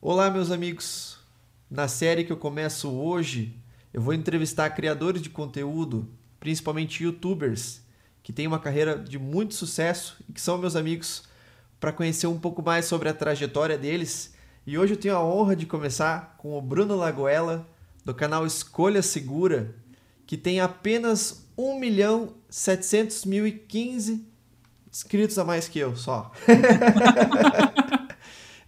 Olá, meus amigos. Na série que eu começo hoje, eu vou entrevistar criadores de conteúdo, principalmente youtubers, que têm uma carreira de muito sucesso e que são meus amigos, para conhecer um pouco mais sobre a trajetória deles. E hoje eu tenho a honra de começar com o Bruno Lagoela, do canal Escolha Segura, que tem apenas 1 milhão 700 mil e 15 inscritos a mais que eu, só.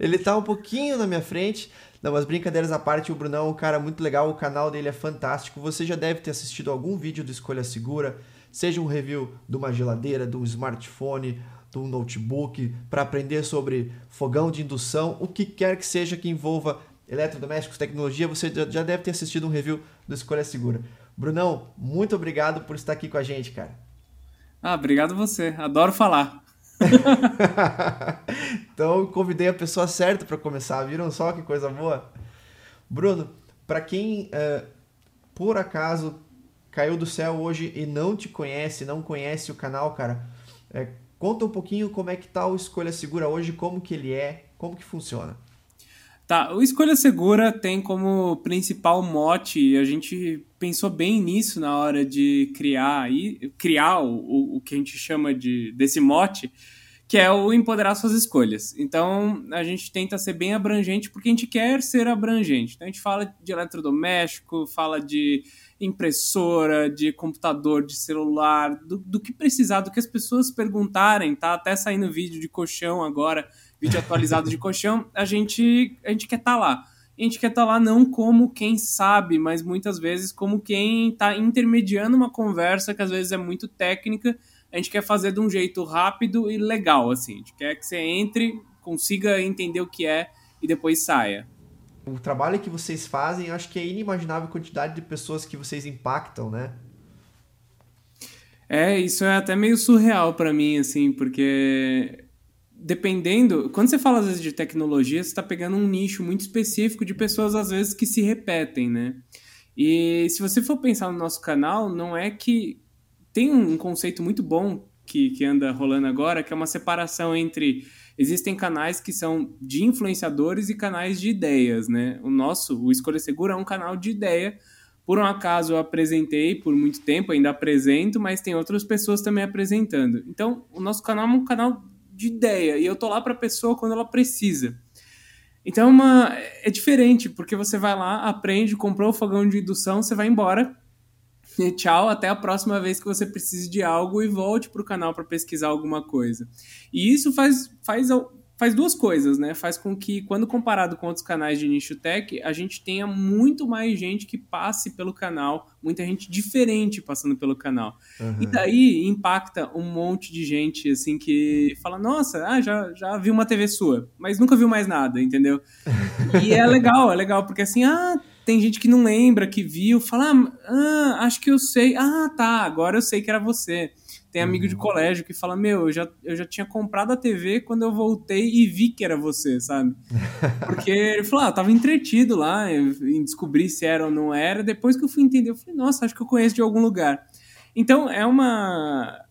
Ele tá um pouquinho na minha frente. Não, mas brincadeiras à parte, o Brunão é um cara muito legal, o canal dele é fantástico. Você já deve ter assistido algum vídeo do Escolha Segura, seja um review de uma geladeira, de um smartphone, de um notebook, para aprender sobre fogão de indução, o que quer que seja que envolva eletrodomésticos, tecnologia, você já deve ter assistido um review do Escolha Segura. Brunão, muito obrigado por estar aqui com a gente, cara. Ah, obrigado você. Adoro falar. então convidei a pessoa certa para começar. Viram só que coisa boa? Bruno, para quem uh, por acaso caiu do céu hoje e não te conhece, não conhece o canal, cara, é, conta um pouquinho como é que tá o Escolha Segura hoje, como que ele é, como que funciona. Tá, o Escolha Segura tem como principal mote, e a gente pensou bem nisso na hora de criar, e, criar o, o que a gente chama de desse mote, que é o empoderar suas escolhas. Então, a gente tenta ser bem abrangente porque a gente quer ser abrangente. Então, a gente fala de eletrodoméstico, fala de impressora, de computador, de celular, do, do que precisar, do que as pessoas perguntarem, tá? Até saindo vídeo de colchão agora, vídeo atualizado de colchão, a gente, a gente quer estar tá lá. A gente quer estar tá lá não como quem sabe, mas muitas vezes como quem está intermediando uma conversa que às vezes é muito técnica. A gente quer fazer de um jeito rápido e legal, assim. A gente quer que você entre, consiga entender o que é e depois saia. O trabalho que vocês fazem, eu acho que é inimaginável a quantidade de pessoas que vocês impactam, né? É, isso é até meio surreal para mim, assim, porque dependendo. Quando você fala às vezes de tecnologia, você está pegando um nicho muito específico de pessoas às vezes que se repetem, né? E se você for pensar no nosso canal, não é que. Tem um conceito muito bom que, que anda rolando agora, que é uma separação entre. Existem canais que são de influenciadores e canais de ideias, né? O nosso, o Escolha Segura, é um canal de ideia. Por um acaso eu apresentei por muito tempo, ainda apresento, mas tem outras pessoas também apresentando. Então, o nosso canal é um canal de ideia e eu tô lá para a pessoa quando ela precisa. Então é, uma, é diferente, porque você vai lá, aprende, comprou o fogão de indução, você vai embora. E tchau, até a próxima vez que você precise de algo e volte para o canal para pesquisar alguma coisa. E isso faz, faz faz duas coisas, né? Faz com que, quando comparado com outros canais de nicho tech, a gente tenha muito mais gente que passe pelo canal, muita gente diferente passando pelo canal. Uhum. E daí impacta um monte de gente, assim, que fala, nossa, ah, já, já vi uma TV sua, mas nunca viu mais nada, entendeu? e é legal, é legal, porque assim, ah, tem gente que não lembra, que viu, fala, ah, acho que eu sei, ah, tá, agora eu sei que era você. Tem amigo de uhum. colégio que fala: Meu, eu já, eu já tinha comprado a TV quando eu voltei e vi que era você, sabe? Porque ele falou: Ah, tava entretido lá em descobrir se era ou não era. Depois que eu fui entender, eu falei: Nossa, acho que eu conheço de algum lugar. Então é uma.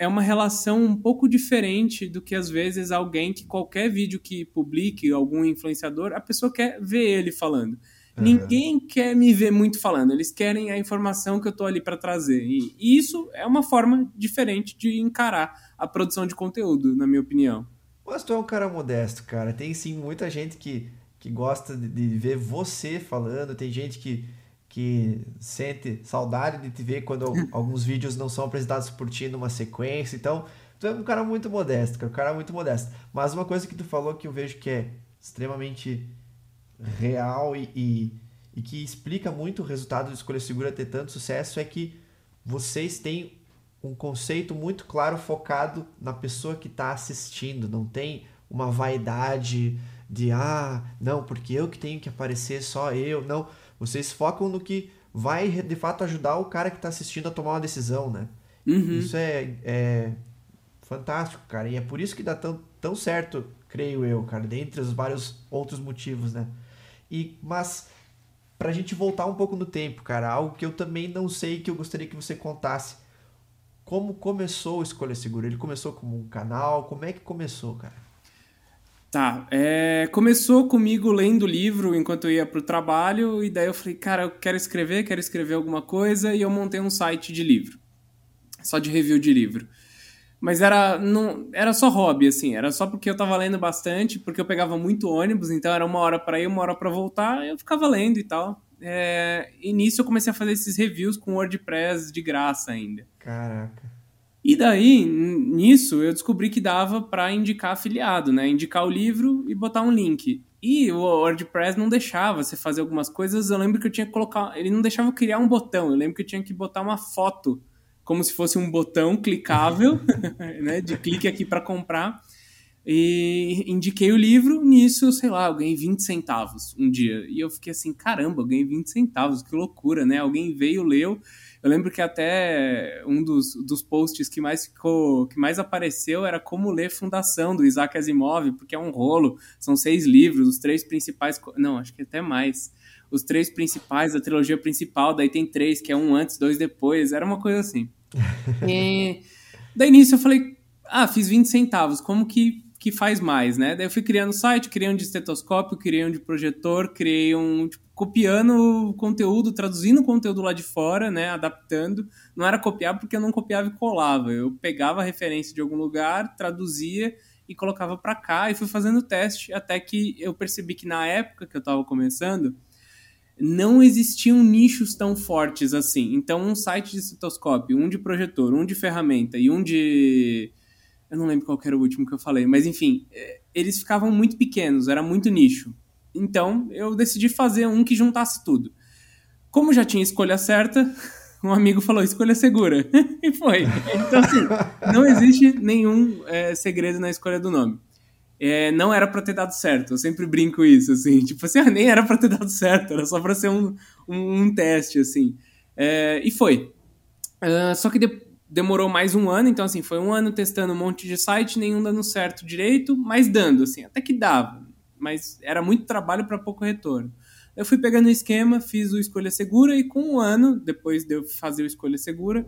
É uma relação um pouco diferente do que às vezes alguém que qualquer vídeo que publique, algum influenciador, a pessoa quer ver ele falando. Ninguém quer me ver muito falando, eles querem a informação que eu tô ali para trazer. E, isso é uma forma diferente de encarar a produção de conteúdo, na minha opinião. Mas tu é um cara modesto, cara. Tem sim muita gente que, que gosta de, de ver você falando, tem gente que, que sente saudade de te ver quando alguns vídeos não são apresentados por ti numa sequência. Então, tu é um cara muito modesto, cara, um cara muito modesto. Mas uma coisa que tu falou que eu vejo que é extremamente real e, e, e, que explica muito o resultado do Escolha Segura ter tanto sucesso é que vocês têm um conceito muito claro focado na pessoa que está assistindo, não tem uma vaidade de ah, não, porque eu que tenho que aparecer, só eu, não. Vocês focam no que vai de fato ajudar o cara que está assistindo a tomar uma decisão, né? Uhum. Isso é, é fantástico, cara, e é por isso que dá tão, tão certo, creio eu, cara, dentre os vários outros motivos, né? E, mas, pra gente voltar um pouco no tempo, cara, algo que eu também não sei que eu gostaria que você contasse. Como começou o Escolha Segura? Ele começou como um canal? Como é que começou, cara? Tá, é, começou comigo lendo livro enquanto eu ia pro trabalho, e daí eu falei, cara, eu quero escrever, quero escrever alguma coisa, e eu montei um site de livro, só de review de livro. Mas era, não, era só hobby, assim, era só porque eu tava lendo bastante, porque eu pegava muito ônibus, então era uma hora para ir, uma hora para voltar, eu ficava lendo e tal. É, e nisso eu comecei a fazer esses reviews com WordPress de graça ainda. Caraca. E daí, nisso, eu descobri que dava para indicar afiliado, né? Indicar o livro e botar um link. E o WordPress não deixava você fazer algumas coisas. Eu lembro que eu tinha que colocar. Ele não deixava eu criar um botão. Eu lembro que eu tinha que botar uma foto, como se fosse um botão clicável, né? De clique aqui para comprar. E indiquei o livro, nisso, sei lá, eu ganhei 20 centavos um dia. E eu fiquei assim, caramba, eu ganhei 20 centavos, que loucura, né? Alguém veio, leu. Eu lembro que até um dos, dos posts que mais ficou, que mais apareceu era como ler Fundação do Isaac Asimov, porque é um rolo, são seis livros, os três principais, não, acho que até mais. Os três principais da trilogia principal, daí tem três, que é um antes, dois depois, era uma coisa assim. E daí nisso eu falei, ah, fiz 20 centavos, como que que faz mais, né? Daí eu fui criando site, criei um de estetoscópio, criei um de projetor, criei um, tipo, copiando conteúdo, traduzindo conteúdo lá de fora, né? Adaptando. Não era copiar porque eu não copiava e colava. Eu pegava a referência de algum lugar, traduzia e colocava para cá e fui fazendo teste até que eu percebi que na época que eu estava começando, não existiam nichos tão fortes assim. Então, um site de estetoscópio, um de projetor, um de ferramenta e um de eu não lembro qual era o último que eu falei, mas enfim, é, eles ficavam muito pequenos, era muito nicho. Então eu decidi fazer um que juntasse tudo. Como já tinha escolha certa, um amigo falou escolha segura. e foi. Então, assim, não existe nenhum é, segredo na escolha do nome. É, não era para ter dado certo, eu sempre brinco isso, assim, tipo assim, ah, nem era para ter dado certo, era só para ser um, um, um, teste, assim. É, e foi. Uh, só que depois demorou mais um ano, então assim, foi um ano testando um monte de site, nenhum dando certo direito, mas dando, assim, até que dava. Mas era muito trabalho para pouco retorno. Eu fui pegando o esquema, fiz o Escolha Segura e com um ano, depois de eu fazer o Escolha Segura,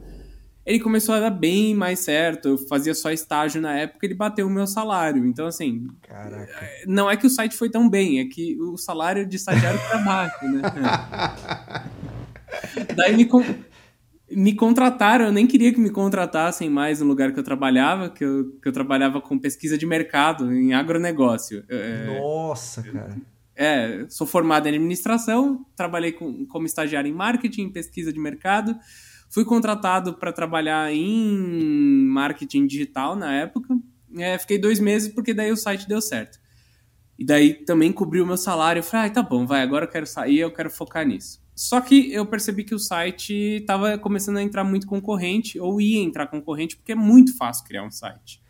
ele começou a dar bem mais certo. Eu fazia só estágio na época, ele bateu o meu salário. Então, assim, Caraca. não é que o site foi tão bem, é que o salário de estagiário tá baixo, né? Daí me, me contrataram, eu nem queria que me contratassem mais no lugar que eu trabalhava, que eu, que eu trabalhava com pesquisa de mercado, em agronegócio. É, Nossa, cara. É, sou formado em administração, trabalhei com, como estagiário em marketing, em pesquisa de mercado, fui contratado para trabalhar em marketing digital na época, é, fiquei dois meses porque daí o site deu certo. E daí também cobriu o meu salário, eu falei, ah, tá bom, vai, agora eu quero sair, eu quero focar nisso. Só que eu percebi que o site estava começando a entrar muito concorrente, ou ia entrar concorrente, porque é muito fácil criar um site.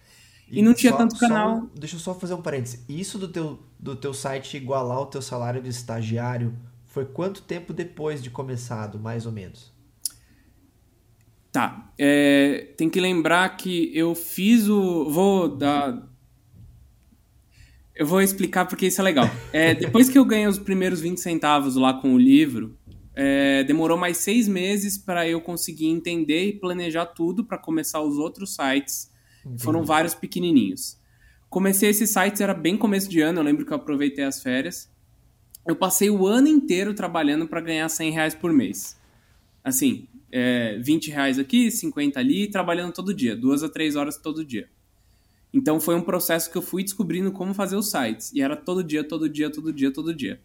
E, e não tinha só, tanto canal. Só, deixa eu só fazer um parênteses. Isso do teu, do teu site igualar o teu salário de estagiário foi quanto tempo depois de começado, mais ou menos? Tá. É, tem que lembrar que eu fiz o. Vou dar. Eu vou explicar porque isso é legal. É, depois que eu ganhei os primeiros 20 centavos lá com o livro, é, demorou mais seis meses para eu conseguir entender e planejar tudo para começar os outros sites. Foram vários pequenininhos. Comecei esses sites, era bem começo de ano, eu lembro que eu aproveitei as férias. Eu passei o ano inteiro trabalhando para ganhar 100 reais por mês. Assim, é, 20 reais aqui, 50 ali, trabalhando todo dia, duas a três horas todo dia. Então foi um processo que eu fui descobrindo como fazer os sites. E era todo dia, todo dia, todo dia, todo dia.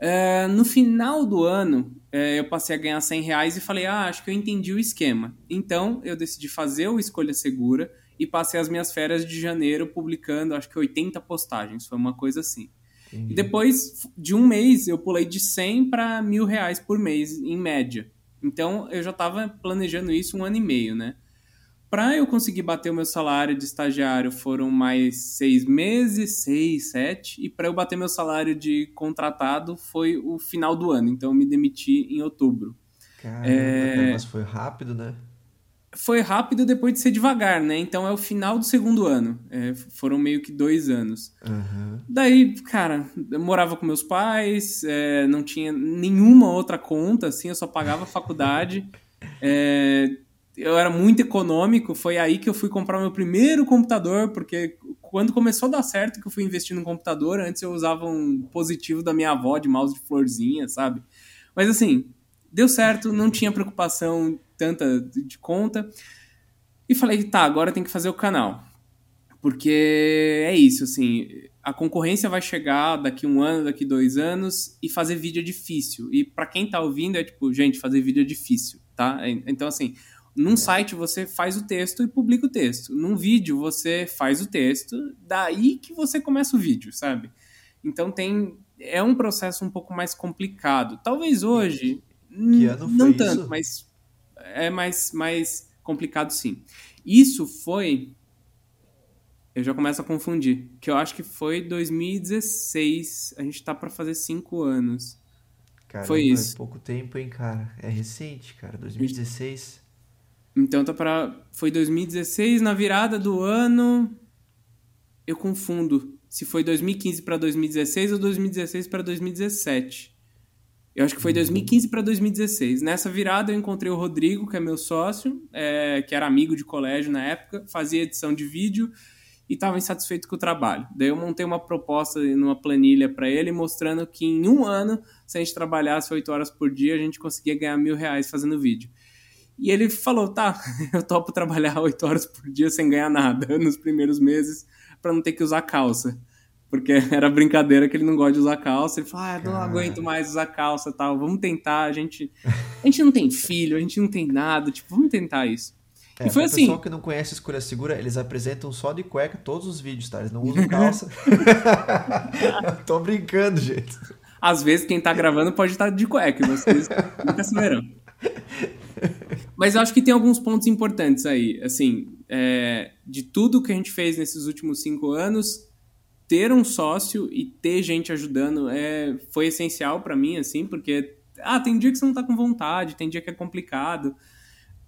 É, no final do ano, é, eu passei a ganhar 100 reais e falei, ah, acho que eu entendi o esquema. Então, eu decidi fazer o Escolha Segura e passei as minhas férias de janeiro publicando, acho que 80 postagens, foi uma coisa assim. Entendi. E depois de um mês, eu pulei de 100 para mil reais por mês, em média. Então, eu já estava planejando isso um ano e meio, né? Para eu conseguir bater o meu salário de estagiário foram mais seis meses, seis, sete. E para eu bater meu salário de contratado foi o final do ano. Então eu me demiti em outubro. Caramba, é... mas foi rápido, né? Foi rápido depois de ser devagar, né? Então é o final do segundo ano. É, foram meio que dois anos. Uhum. Daí, cara, eu morava com meus pais, é, não tinha nenhuma outra conta, assim, eu só pagava a faculdade. É, eu era muito econômico, foi aí que eu fui comprar meu primeiro computador, porque quando começou a dar certo que eu fui investir no computador, antes eu usava um positivo da minha avó de mouse de florzinha, sabe? Mas assim, deu certo, não tinha preocupação tanta de conta. E falei, tá, agora tem que fazer o canal. Porque é isso, assim, a concorrência vai chegar daqui um ano, daqui dois anos, e fazer vídeo é difícil. E para quem tá ouvindo, é tipo, gente, fazer vídeo é difícil, tá? Então, assim, num site você faz o texto e publica o texto. Num vídeo você faz o texto, daí que você começa o vídeo, sabe? Então tem. É um processo um pouco mais complicado. Talvez hoje. Que ano não foi tanto, isso? mas é mais, mais complicado sim. Isso foi eu já começo a confundir. Que eu acho que foi 2016. A gente tá para fazer cinco anos. Caramba, Foi isso. É pouco tempo, hein, cara? É recente, cara. 2016. Então tá para Foi 2016, na virada do ano. Eu confundo se foi 2015 para 2016 ou 2016 para 2017. Eu acho que foi 2015 para 2016. Nessa virada eu encontrei o Rodrigo, que é meu sócio, é, que era amigo de colégio na época, fazia edição de vídeo e estava insatisfeito com o trabalho. Daí eu montei uma proposta numa planilha para ele, mostrando que em um ano, se a gente trabalhasse oito horas por dia, a gente conseguia ganhar mil reais fazendo vídeo. E ele falou: tá, eu topo trabalhar oito horas por dia sem ganhar nada nos primeiros meses, para não ter que usar calça. Porque era brincadeira que ele não gosta de usar calça. Ele falou: ah, não Cara. aguento mais usar calça tal, vamos tentar. A gente, a gente não tem filho, a gente não tem nada, tipo, vamos tentar isso. É, e foi assim. pessoal que não conhece Escolha Segura, eles apresentam só de cueca todos os vídeos, tá? Eles não usam calça. Tô brincando, gente. Às vezes quem tá gravando pode estar de cueca, vocês nunca saberão. Mas eu acho que tem alguns pontos importantes aí. Assim, é, de tudo que a gente fez nesses últimos cinco anos, ter um sócio e ter gente ajudando é, foi essencial para mim, assim, porque ah, tem dia que você não tá com vontade, tem dia que é complicado.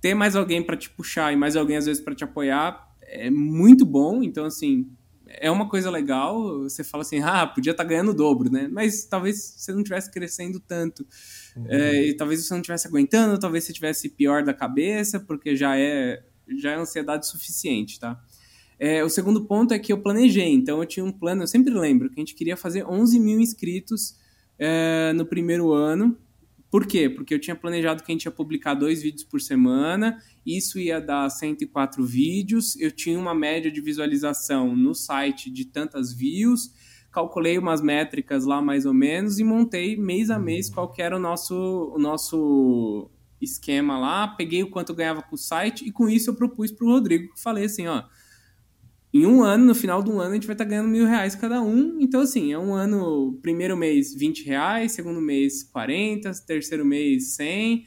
Ter mais alguém para te puxar e mais alguém às vezes para te apoiar é muito bom. Então, assim, é uma coisa legal. Você fala assim, ah, podia estar ganhando o dobro, né? Mas talvez você não estivesse crescendo tanto. É, e talvez você não estivesse aguentando, talvez você estivesse pior da cabeça, porque já é, já é ansiedade suficiente, tá? É, o segundo ponto é que eu planejei, então eu tinha um plano, eu sempre lembro que a gente queria fazer 11 mil inscritos é, no primeiro ano. Por quê? Porque eu tinha planejado que a gente ia publicar dois vídeos por semana, isso ia dar 104 vídeos, eu tinha uma média de visualização no site de tantas views, calculei umas métricas lá mais ou menos e montei mês a mês qual era o nosso, o nosso esquema lá, peguei o quanto eu ganhava com o site e com isso eu propus para o Rodrigo, que falei assim, ó, em um ano, no final do ano, a gente vai estar ganhando mil reais cada um. Então, assim, é um ano, primeiro mês 20 reais, segundo mês 40, terceiro mês 100,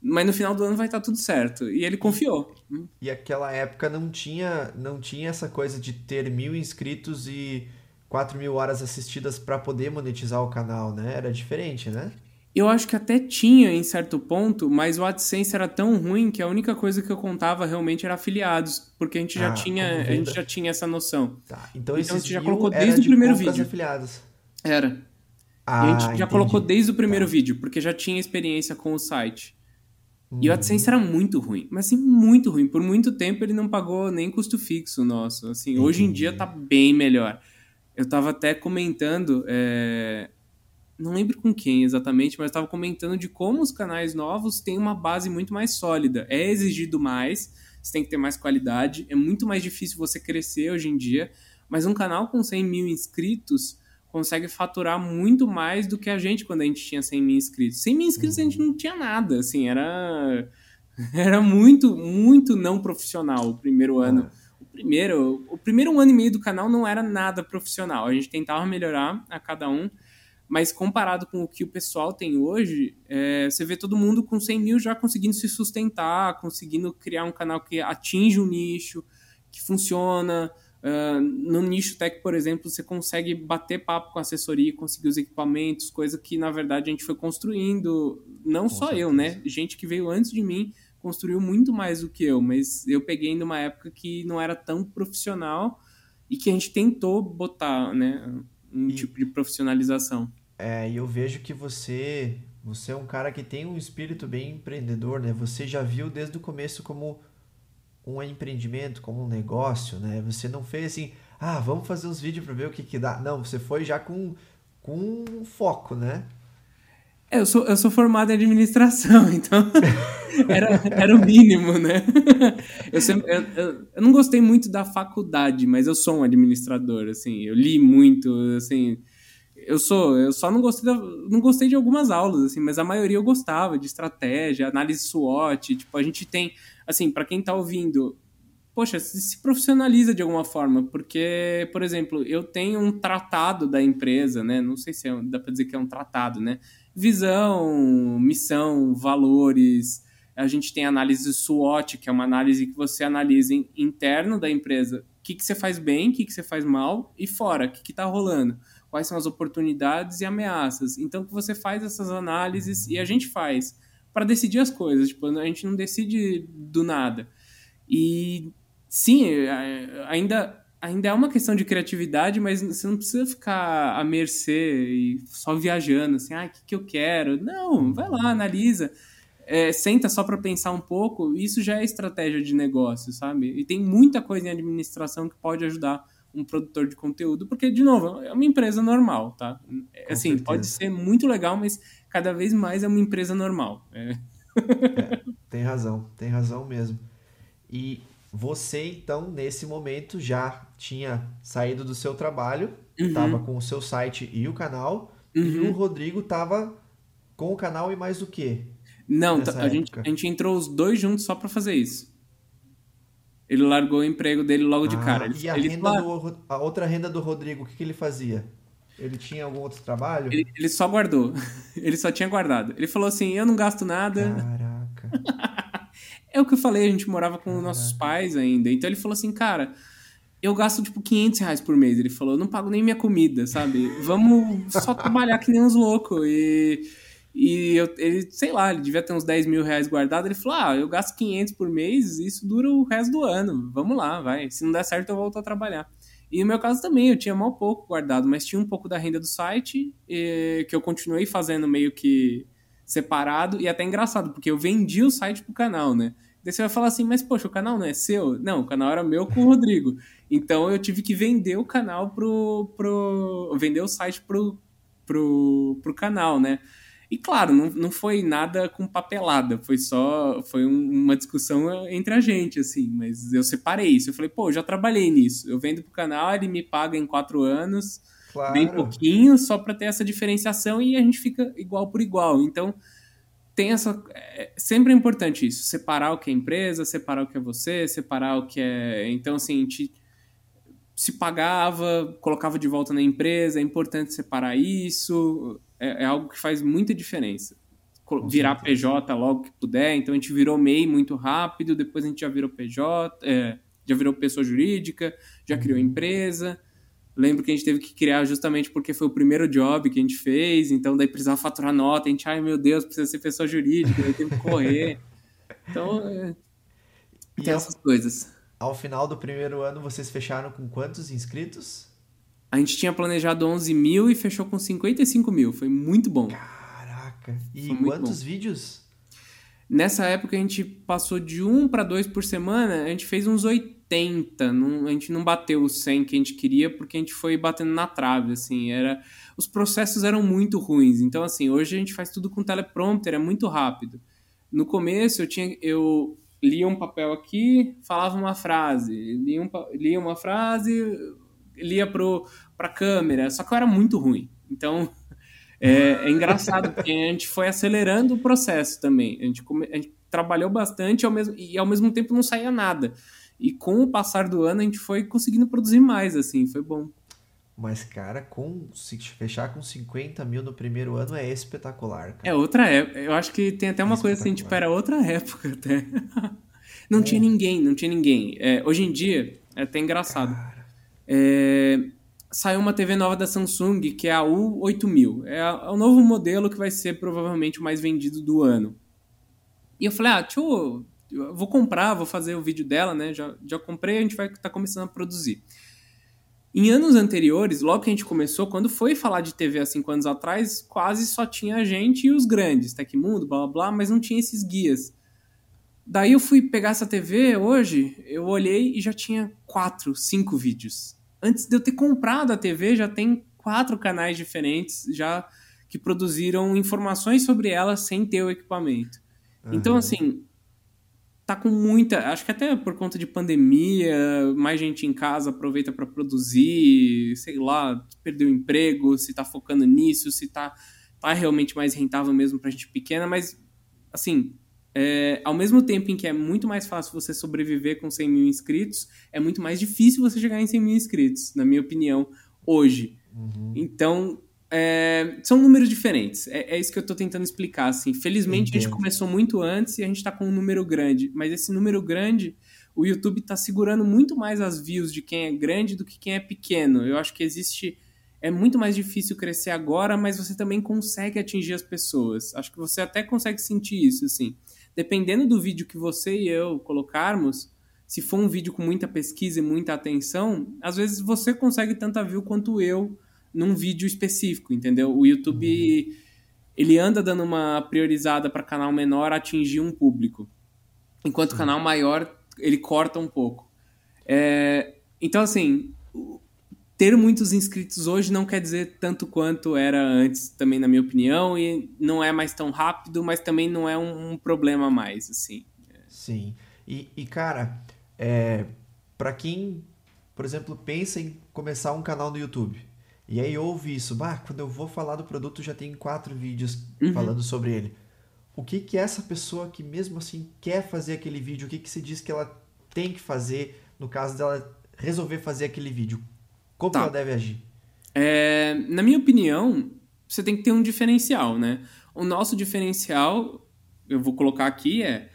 mas no final do ano vai estar tudo certo. E ele confiou. E aquela época não tinha, não tinha essa coisa de ter mil inscritos e 4 mil horas assistidas para poder monetizar o canal, né? Era diferente, né? Eu acho que até tinha em certo ponto, mas o AdSense era tão ruim que a única coisa que eu contava realmente era afiliados, porque a gente já Ah, tinha, a gente já tinha essa noção. Tá. Então, Então, a gente já colocou desde o de primeiro vídeo. afiliadas. Era. E Ah, a gente já entendi. colocou desde o primeiro Tá. vídeo, porque já tinha experiência com o site. Uhum. E o AdSense era muito ruim, mas assim, muito ruim. Por muito tempo ele não pagou nem custo fixo nosso. Assim, hoje em Entendi. dia tá bem melhor. Eu tava até comentando, é, não lembro com quem exatamente, mas eu tava comentando de como os canais novos têm uma base muito mais sólida. É exigido mais, você tem que ter mais qualidade, é muito mais difícil você crescer hoje em dia, mas um canal com 100 mil inscritos consegue faturar muito mais do que a gente quando a gente tinha 100 mil inscritos. 100 mil inscritos a gente não tinha nada, assim, era, era muito, muito não profissional o primeiro ano. O primeiro, o primeiro ano e meio do canal não era nada profissional. A gente tentava melhorar a cada um, mas comparado com o que o pessoal tem hoje, é, você vê todo mundo com 100 mil já conseguindo se sustentar, conseguindo criar um canal que atinge o nicho, que funciona. Uh, no nicho tech, por exemplo, você consegue bater papo com a assessoria, conseguir os equipamentos, coisa que na verdade a gente foi construindo, não Com só certeza. eu, né? Gente que veio antes de mim construiu muito mais do que eu, mas eu peguei numa época que não era tão profissional e que a gente tentou botar, né, um E- tipo de profissionalização. É, e eu vejo que você, você é um cara que tem um espírito bem empreendedor, né? Você já viu desde o começo como um empreendimento, como um negócio, né? Você não fez assim, ah, vamos fazer uns vídeos para ver o que que dá. Não, você foi já com, com foco, né? É, eu sou, eu sou formado em administração, então era, era o mínimo, né? Eu, sempre, eu, eu, eu, não gostei muito da faculdade, mas eu sou um administrador, assim, eu li muito, assim, eu sou, eu só não gostei, da, não gostei de algumas aulas, assim, mas a maioria eu gostava de estratégia, análise SWOT, tipo, a gente tem, assim, para quem tá ouvindo, poxa, se profissionaliza de alguma forma, porque, por exemplo, eu tenho um tratado da empresa, né? Não sei se é, dá para dizer que é um tratado, né? Visão, missão, valores. A gente tem análise SWOT, que é uma análise que você analisa interno da empresa. O que, que você faz bem, o que, que você faz mal e fora, o que está rolando. Quais são as oportunidades e ameaças. Então, você faz essas análises e a gente faz para decidir as coisas. Tipo, a gente não decide do nada. E sim, é, ainda, ainda é uma questão de criatividade, mas você não precisa ficar à mercê e só viajando, assim, ah, o que, que eu quero? Não, vai lá, analisa. É, senta só para pensar um pouco, isso já é estratégia de negócio, sabe? E tem muita coisa em administração que pode ajudar um produtor de conteúdo, porque, de novo, é uma empresa normal, tá? É, assim, pode ser muito legal, mas cada vez mais é uma empresa normal. É. É, tem razão, tem razão mesmo. E você, então, nesse momento, já tinha saído do seu trabalho, estava uhum. com o seu site e o canal, uhum. e o Rodrigo estava com o canal e mais o quê? Não, a gente, a gente entrou os dois juntos só para fazer isso. Ele largou o emprego dele logo de ah, cara. Ele, e a, ele do, a outra renda do Rodrigo, o que, que ele fazia? Ele tinha algum outro trabalho? Ele, ele, só guardou. Ele só tinha guardado. Ele falou assim: eu não gasto nada. Caraca. É o que eu falei, a gente morava com nossos pais ainda. Então ele falou assim, cara, eu gasto tipo 500 reais por mês. Ele falou, eu não pago nem minha comida, sabe? Vamos só trabalhar que nem uns loucos. E, e eu, ele, sei lá, ele devia ter uns 10 mil reais guardado. Ele falou, ah, eu gasto 500 por mês, isso dura o resto do ano. Vamos lá, vai. Se não der certo, eu volto a trabalhar. E no meu caso também, eu tinha mal pouco guardado, mas tinha um pouco da renda do site, e, que eu continuei fazendo meio que separado e até engraçado, porque eu vendi o site pro canal, né? Daí você vai falar assim, mas poxa, o canal não é seu? Não, o canal era meu com o Rodrigo. Então eu tive que vender o canal pro. pro vender o site pro, pro, pro canal, né? E claro, não, não foi nada com papelada, foi só. Foi um, uma discussão entre a gente, assim, mas eu separei isso. Eu falei, pô, eu já trabalhei nisso. Eu vendo pro canal, ele me paga em quatro anos claro. bem pouquinho, só para ter essa diferenciação e a gente fica igual por igual. Então, tem essa. É, sempre é importante isso, separar o que é empresa, separar o que é você, separar o que é. Então, assim, a gente se pagava, colocava de volta na empresa, é importante separar isso, é, é algo que faz muita diferença. Virar PJ logo que puder, então a gente virou MEI muito rápido, depois a gente já virou PJ, é, já virou pessoa jurídica, já criou uhum. empresa. Lembro que a gente teve que criar justamente porque foi o primeiro job que a gente fez, então daí precisava faturar nota, a gente, ai meu Deus, precisa ser pessoa jurídica, daí teve que correr. Então, é... tem essas coisas. Ao final do primeiro ano, vocês fecharam com quantos inscritos? A gente tinha planejado 11 mil e fechou com 55 mil, foi muito bom. Caraca! E quantos vídeos? Nessa época a gente passou de um para dois por semana, a gente fez uns 80 80, não, a gente não bateu o 100 que a gente queria porque a gente foi batendo na trave, assim, era os processos eram muito ruins. Então assim, hoje a gente faz tudo com teleprompter, é muito rápido. No começo eu tinha eu lia um papel aqui, falava uma frase, lia, um, lia uma frase, lia para câmera, só que eu era muito ruim. Então é, é engraçado porque a gente foi acelerando o processo também. A gente, a gente trabalhou bastante ao mesmo, e ao mesmo tempo não saía nada. E com o passar do ano a gente foi conseguindo produzir mais, assim, foi bom. Mas, cara, com se fechar com 50 mil no primeiro ano é espetacular. Cara. É outra época. Eu acho que tem até uma é coisa assim, tipo, era outra época até. não é. tinha ninguém, não tinha ninguém. É, hoje em dia, é até engraçado. É, saiu uma TV nova da Samsung, que é a U8000. É, é o novo modelo que vai ser provavelmente o mais vendido do ano. E eu falei, ah, deixa eu eu vou comprar, vou fazer o vídeo dela, né? Já, já comprei, a gente vai estar tá começando a produzir. Em anos anteriores, logo que a gente começou, quando foi falar de TV há cinco anos atrás, quase só tinha a gente e os grandes, Tecmundo, blá blá blá, mas não tinha esses guias. Daí eu fui pegar essa TV hoje, eu olhei e já tinha quatro, cinco vídeos. Antes de eu ter comprado a TV, já tem quatro canais diferentes já que produziram informações sobre ela sem ter o equipamento. Uhum. Então, assim, tá com muita. Acho que até por conta de pandemia, mais gente em casa aproveita para produzir, sei lá, perdeu o emprego, se tá focando nisso, se tá, tá realmente mais rentável mesmo pra gente pequena, mas, assim, é, ao mesmo tempo em que é muito mais fácil você sobreviver com 100 mil inscritos, é muito mais difícil você chegar em 100 mil inscritos, na minha opinião, hoje. Uhum. Então, é, são números diferentes. É, é, isso que eu estou tentando explicar. Assim. Felizmente, Entendo. a gente começou muito antes e a gente está com um número grande. Mas esse número grande, o YouTube está segurando muito mais as views de quem é grande do que quem é pequeno. Eu acho que existe. É muito mais difícil crescer agora, mas você também consegue atingir as pessoas. Acho que você até consegue sentir isso, assim dependendo do vídeo que você e eu colocarmos, se for um vídeo com muita pesquisa e muita atenção, às vezes você consegue tanta view quanto eu num vídeo específico, entendeu? O YouTube ele anda dando uma priorizada para canal menor atingir um público, enquanto o canal maior ele corta um pouco. É, então assim, ter muitos inscritos hoje não quer dizer tanto quanto era antes, também na minha opinião, e não é mais tão rápido, mas também não é um, um problema mais, assim. Sim. E, e cara, é, para quem, por exemplo, pensa em começar um canal no YouTube, e aí ouve isso, bah, quando eu vou falar do produto já tem quatro vídeos uhum. falando sobre ele. O que que essa pessoa que mesmo assim quer fazer aquele vídeo, o que que se diz que ela tem que fazer no caso dela resolver fazer aquele vídeo? Como tá. ela deve agir? É, na minha opinião, você tem que ter um diferencial, né? O nosso diferencial, eu vou colocar aqui, é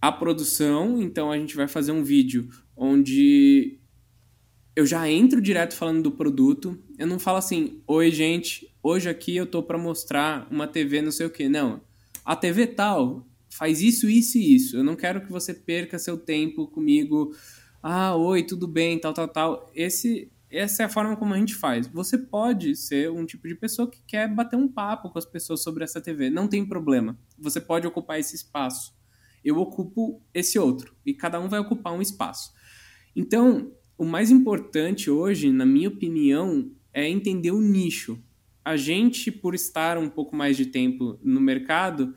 a produção. Então a gente vai fazer um vídeo onde eu já entro direto falando do produto. Eu não falo assim, oi gente, hoje aqui eu tô para mostrar uma TV não sei o que. Não, a TV tal faz isso, isso e isso. Eu não quero que você perca seu tempo comigo. Ah, oi, tudo bem, tal, tal, tal. Esse essa é a forma como a gente faz. Você pode ser um tipo de pessoa que quer bater um papo com as pessoas sobre essa TV. Não tem problema. Você pode ocupar esse espaço. Eu ocupo esse outro. E cada um vai ocupar um espaço. Então, o mais importante hoje, na minha opinião, é entender o nicho. A gente, por estar um pouco mais de tempo no mercado,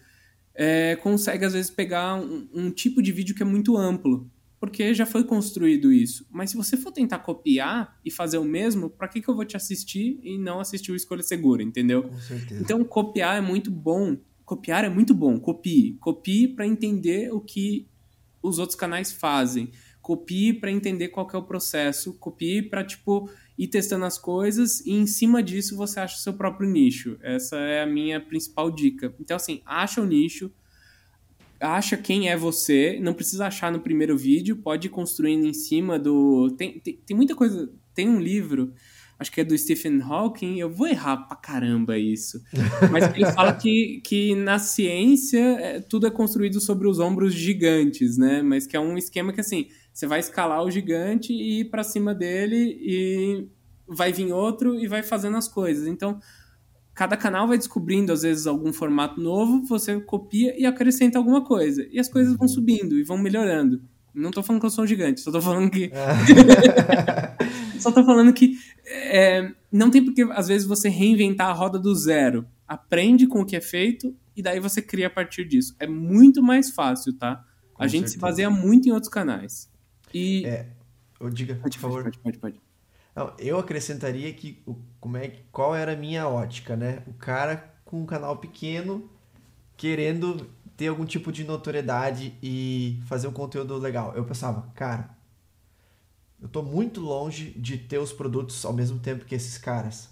é, consegue às vezes pegar um, um tipo de vídeo que é muito amplo porque já foi construído isso. Mas se você for tentar copiar e fazer o mesmo, para que, que eu vou te assistir e não assistir o Escolha Segura, entendeu? Com certeza. Então, copiar é muito bom. Copiar é muito bom. Copie. Copie para entender o que os outros canais fazem. Copie para entender qual é o processo. Copie para, tipo, ir testando as coisas e em cima disso você acha o seu próprio nicho. Essa é a minha principal dica. Então, assim, acha o nicho, acha quem é você, não precisa achar no primeiro vídeo, pode ir construindo em cima do. Tem, tem, tem, muita coisa. Tem um livro, acho que é do Stephen Hawking, eu vou errar pra caramba isso. Mas ele fala que, que na ciência é, tudo é construído sobre os ombros gigantes, né? Mas que é um esquema que assim, você vai escalar o gigante e ir pra cima dele e vai vir outro e vai fazendo as coisas. Então cada canal vai descobrindo, às vezes, algum formato novo, você copia e acrescenta alguma coisa. E as coisas vão subindo e vão melhorando. Não tô falando que eu sou um gigante, só tô falando que. só tô falando que é, não tem porque, às vezes, você reinventar a roda do zero. Aprende com o que é feito e daí você cria a partir disso. É muito mais fácil, tá? Com a gente certeza. se baseia muito em outros canais. E. É, eu diga, por favor. Pode, pode, pode. Não, eu acrescentaria que como é, qual era a minha ótica, né? O cara com um canal pequeno querendo ter algum tipo de notoriedade e fazer um conteúdo legal. Eu pensava, cara, eu tô muito longe de ter os produtos ao mesmo tempo que esses caras.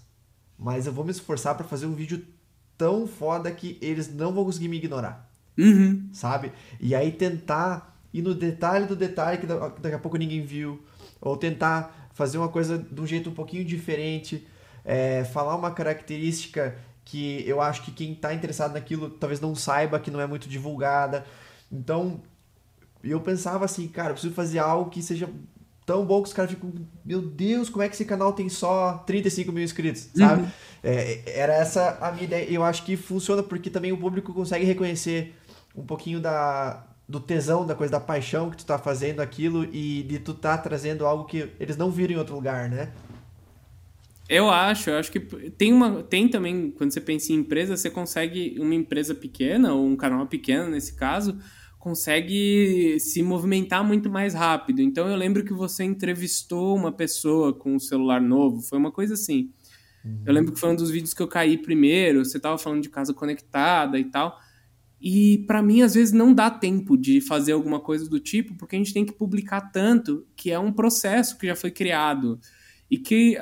Mas eu vou me esforçar para fazer um vídeo tão foda que eles não vão conseguir me ignorar. Uhum. Sabe? E aí tentar ir no detalhe do detalhe que daqui a pouco ninguém viu. Ou tentar fazer uma coisa de um jeito um pouquinho diferente, é, falar uma característica que eu acho que quem está interessado naquilo talvez não saiba, que não é muito divulgada. Então, eu pensava assim, cara, eu preciso fazer algo que seja tão bom que os caras ficam, meu Deus, como é que esse canal tem só 35 mil inscritos, sabe? Uhum. É, era essa a minha ideia. Eu acho que funciona porque também o público consegue reconhecer um pouquinho da, do tesão, da coisa da paixão que tu tá fazendo aquilo e de tu tá trazendo algo que eles não viram em outro lugar, né? Eu acho, eu acho que tem uma. Tem também, quando você pensa em empresa, você consegue, uma empresa pequena, ou um canal pequeno nesse caso, consegue se movimentar muito mais rápido. Então eu lembro que você entrevistou uma pessoa com um celular novo, foi uma coisa assim. Uhum. Eu lembro que foi um dos vídeos que eu caí primeiro, você tava falando de casa conectada e tal. E para mim, às vezes, não dá tempo de fazer alguma coisa do tipo, porque a gente tem que publicar tanto que é um processo que já foi criado e que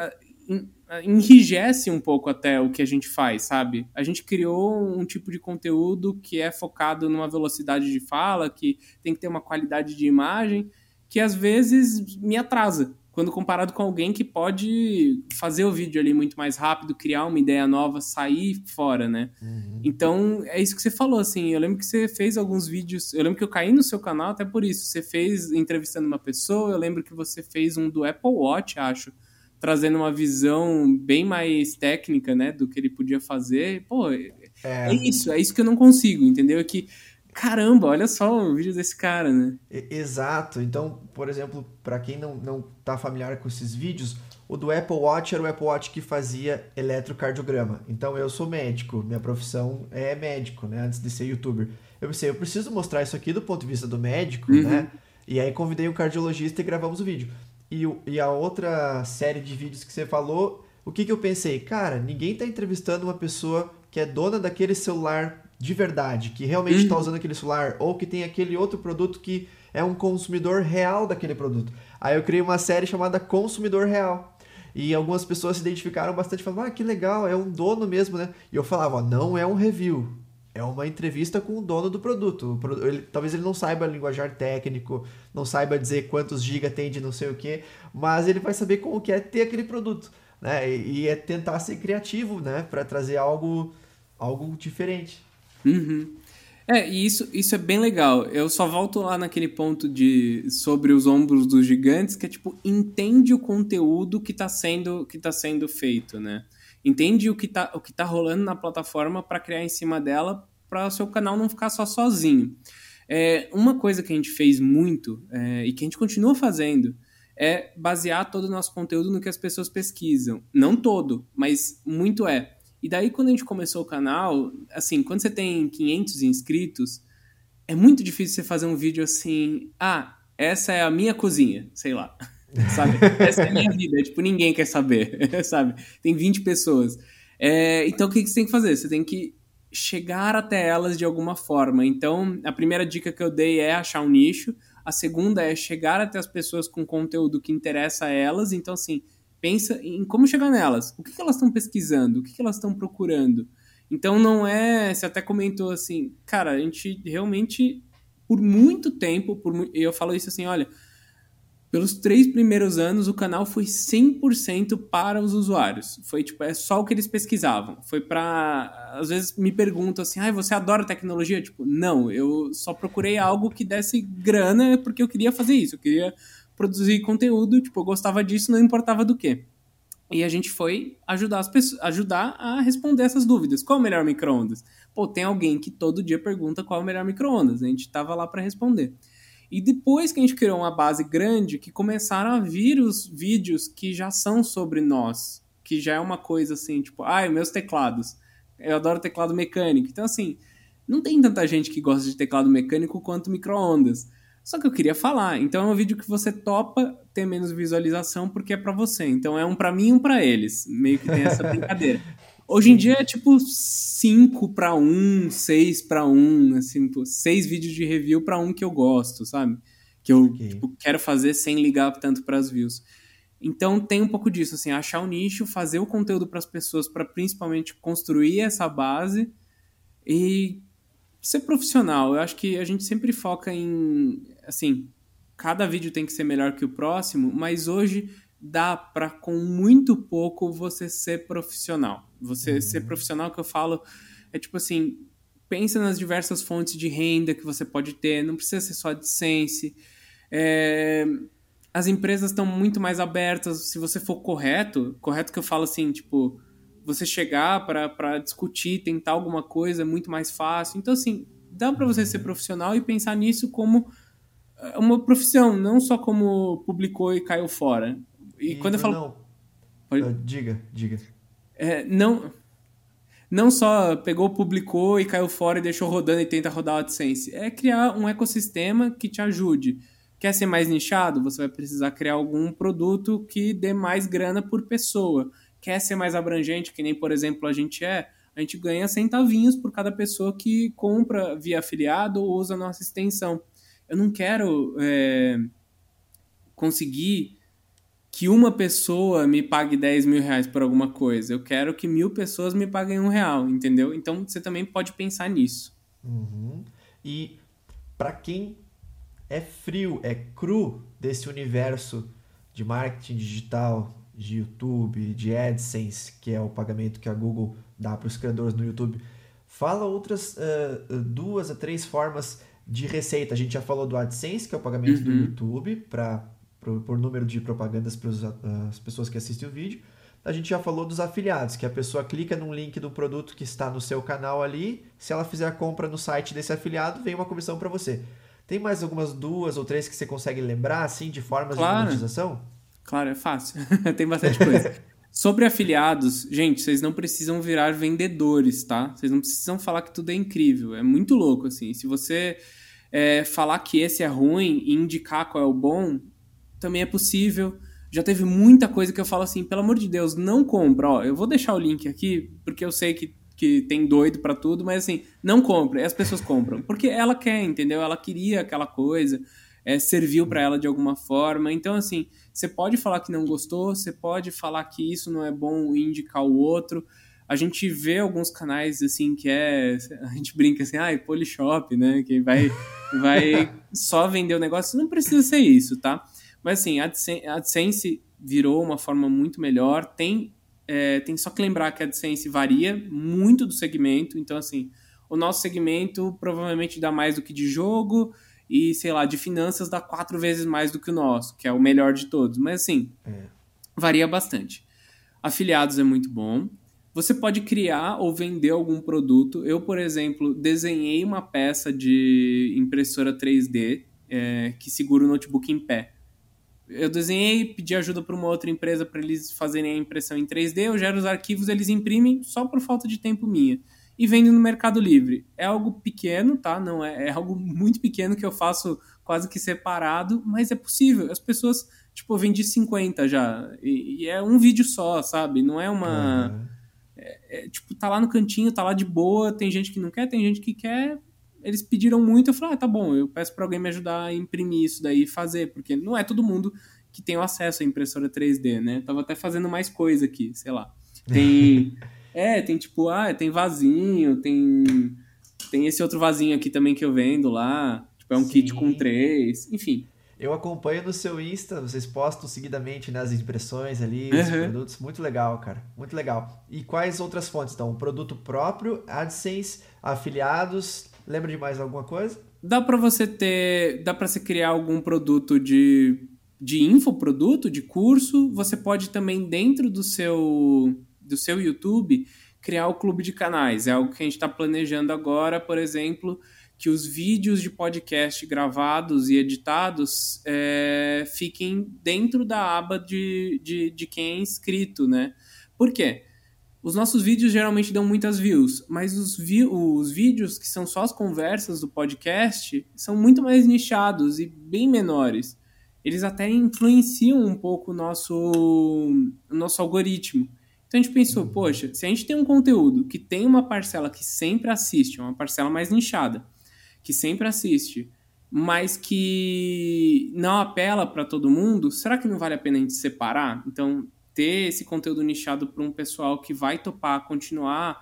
enrijece um pouco até o que a gente faz, sabe? A gente criou um tipo de conteúdo que é focado numa velocidade de fala, que tem que ter uma qualidade de imagem, que às vezes me atrasa, quando comparado com alguém que pode fazer o vídeo ali muito mais rápido, criar uma ideia nova, sair fora, né? Uhum. Então, é isso que você falou, assim, eu lembro que você fez alguns vídeos, eu lembro que eu caí no seu canal até por isso, você fez entrevistando uma pessoa, eu lembro que você fez um do Apple Watch, acho, trazendo uma visão bem mais técnica, né, do que ele podia fazer. Pô, é, é isso, é isso que eu não consigo, entendeu? É que, caramba, olha só o vídeo desse cara, né? Exato. Então, por exemplo, para quem não, não tá familiar com esses vídeos, o do Apple Watch era o Apple Watch que fazia eletrocardiograma. Então, eu sou médico, minha profissão é médico, né, antes de ser youtuber. Eu pensei, eu preciso mostrar isso aqui do ponto de vista do médico, uhum. né? E aí convidei um cardiologista e gravamos o vídeo. E, e a outra série de vídeos que você falou, o que, que eu pensei? Cara, ninguém está entrevistando uma pessoa que é dona daquele celular de verdade, que realmente está uhum. usando aquele celular, ou que tem aquele outro produto que é um consumidor real daquele produto. Aí eu criei uma série chamada Consumidor Real. E algumas pessoas se identificaram bastante, falaram, ah, que legal, é um dono mesmo, né? E eu falava, não é um review, é uma entrevista com o dono do produto. Ele, talvez ele não saiba linguajar técnico, não saiba dizer quantos giga tem de não sei o que, mas ele vai saber como que é ter aquele produto, né? E, e é tentar ser criativo, né? Para trazer algo, algo diferente. Uhum. É, e isso, isso é bem legal. Eu só volto lá naquele ponto de sobre os ombros dos gigantes, que é tipo, entende o conteúdo que está sendo, que tá sendo feito, né? Entende o que está o que tá rolando na plataforma para criar em cima dela para o seu canal não ficar só sozinho. É, uma coisa que a gente fez muito é, e que a gente continua fazendo é basear todo o nosso conteúdo no que as pessoas pesquisam. Não todo, mas muito é. E daí, quando a gente começou o canal, assim, quando você tem 500 inscritos, é muito difícil você fazer um vídeo assim, ah, essa é a minha cozinha, sei lá, sabe? Essa é a minha vida, tipo, ninguém quer saber, sabe? Tem 20 pessoas. É, então, o que você tem que fazer? Você tem que chegar até elas de alguma forma. Então, a primeira dica que eu dei é achar um nicho. A segunda é chegar até as pessoas com conteúdo que interessa a elas. Então, assim, pensa em como chegar nelas. O que, que elas estão pesquisando? O que, que elas estão procurando? Então, não é. Você até comentou assim, cara, a gente realmente, por muito tempo, por, eu falo isso assim, olha pelos três primeiros anos, o canal foi 100% para os usuários. Foi tipo, é só o que eles pesquisavam. Foi para Às vezes me perguntam assim, ah, você adora tecnologia? Tipo, não, eu só procurei algo que desse grana porque eu queria fazer isso. Eu queria produzir conteúdo, tipo, eu gostava disso, não importava do que. E a gente foi ajudar as pessoas, ajudar a responder essas dúvidas. Qual é o melhor micro-ondas? Pô, tem alguém que todo dia pergunta qual é o melhor micro-ondas. A gente tava lá para responder. E depois que a gente criou uma base grande, que começaram a vir os vídeos que já são sobre nós, que já é uma coisa assim, tipo, ai, ah, meus teclados. Eu adoro teclado mecânico. Então, assim, não tem tanta gente que gosta de teclado mecânico quanto micro-ondas. Só que eu queria falar. Então é um vídeo que você topa ter menos visualização porque é para você. Então é um para mim e um para eles. Meio que tem essa brincadeira. Hoje em dia é tipo 5 para 1, 6 para 1, assim, 6 vídeos de review para um que eu gosto, sabe? Que eu okay. tipo, quero fazer sem ligar tanto para as views. Então tem um pouco disso, assim, achar o nicho, fazer o conteúdo para as pessoas para principalmente construir essa base e ser profissional. Eu acho que a gente sempre foca em, assim, cada vídeo tem que ser melhor que o próximo, mas hoje dá para com muito pouco você ser profissional. Você uhum. ser profissional que eu falo é tipo assim, pensa nas diversas fontes de renda que você pode ter, não precisa ser só AdSense. É, as empresas estão muito mais abertas, se você for correto, correto que eu falo assim, tipo, você chegar para discutir, tentar alguma coisa é muito mais fácil. Então, assim, dá para você ser profissional e pensar nisso como é, uma profissão, não só como publicou e caiu fora. E, e quando eu falo. Não. Pode... Uh, diga, diga. É, não, não só pegou, publicou e caiu fora e deixou rodando e tenta rodar o AdSense. É criar um ecossistema que te ajude. Quer ser mais nichado? Você vai precisar criar algum produto que dê mais grana por pessoa. Quer ser mais abrangente, que nem, por exemplo, a gente é? A gente ganha centavinhos por cada pessoa que compra via afiliado ou usa nossa extensão. Eu não quero é, conseguir que uma pessoa me pague 10 mil reais por alguma coisa. Eu quero que mil pessoas me paguem um real, entendeu? Então você também pode pensar nisso. Uhum. E para quem é frio, é cru desse universo de marketing digital, de YouTube, de AdSense, que é o pagamento que a Google dá para os criadores no YouTube, fala outras uh, duas a três formas de receita. A gente já falou do AdSense, que é o pagamento uhum. do YouTube para por, por, número de propagandas para as pessoas que assistem o vídeo. A gente já falou dos afiliados, que a pessoa clica num link do produto que está no seu canal ali, se ela fizer a compra no site desse afiliado, vem uma comissão para você. Tem mais algumas duas ou três que você consegue lembrar, assim, de formas claro. de monetização? Claro, é fácil. Tem bastante coisa. Sobre afiliados, gente, vocês não precisam virar vendedores, tá? Vocês não precisam falar que tudo é incrível. É muito louco, assim. Se você é, falar que esse é ruim e indicar qual é o bom, também é possível. Já teve muita coisa que eu falo assim, pelo amor de Deus, não compra. Ó, eu vou deixar o link aqui, porque eu sei que que tem doido para tudo, mas assim, não compra. E as pessoas compram. Porque ela quer, entendeu? Ela queria aquela coisa, é, serviu para ela de alguma forma. Então, assim, você pode falar que não gostou, você pode falar que isso não é bom e indicar o outro. A gente vê alguns canais, assim, que é. A gente brinca assim, ah, Polishop, né? Que vai, vai só vender o negócio. Não precisa ser isso, tá? Mas, assim, a AdSense virou uma forma muito melhor. Tem é, tem só que lembrar que a AdSense varia muito do segmento. Então, assim, o nosso segmento provavelmente dá mais do que de jogo e, sei lá, de finanças dá quatro vezes mais do que o nosso, que é o melhor de todos. Mas, assim, é. varia bastante. Afiliados é muito bom. Você pode criar ou vender algum produto. Eu, por exemplo, desenhei uma peça de impressora 3D é, que segura o notebook em pé eu desenhei, pedi ajuda para uma outra empresa para eles fazerem a impressão em 3D, eu gero os arquivos, eles imprimem só por falta de tempo minha. E vendo no Mercado Livre. É algo pequeno, tá? Não é, é algo muito pequeno que eu faço quase que separado, mas é possível. As pessoas, tipo, eu vendi 50 já. E, e é um vídeo só, sabe? Não é uma. Uhum. É, é, tipo, tá lá no cantinho, tá lá de boa. Tem gente que não quer, tem gente que quer eles pediram muito, eu falei, ah, tá bom, eu peço para alguém me ajudar a imprimir isso daí e fazer, porque não é todo mundo que tem o acesso à impressora 3D, né? tava até fazendo mais coisa aqui, sei lá. Tem. é, tem tipo, ah, tem vasinho, tem. Tem esse outro vasinho aqui também que eu vendo lá. Tipo, é um Sim. kit com três, enfim. Eu acompanho no seu Insta, vocês postam seguidamente nas né, impressões ali, os uhum. produtos. Muito legal, cara. Muito legal. E quais outras fontes? Então, produto próprio, AdSense, afiliados, Lembra de mais alguma coisa? Dá para você ter, dá para você criar algum produto de de infoproduto, de curso, você pode também dentro do seu do seu YouTube criar o clube de canais. É algo que a gente está planejando agora, por exemplo, que os vídeos de podcast gravados e editados é, fiquem dentro da aba de, de, de quem é inscrito, né? Por quê? Os nossos vídeos geralmente dão muitas views, mas os, os vídeos que são só as conversas do podcast são muito mais nichados e bem menores. Eles até influenciam um pouco o nosso, o nosso algoritmo. Então a gente pensou, poxa, se a gente tem um conteúdo que tem uma parcela que sempre assiste, uma parcela mais nichada, que sempre assiste, mas que não apela para todo mundo, será que não vale a pena a gente separar? Então ter esse conteúdo nichado para um pessoal que vai topar continuar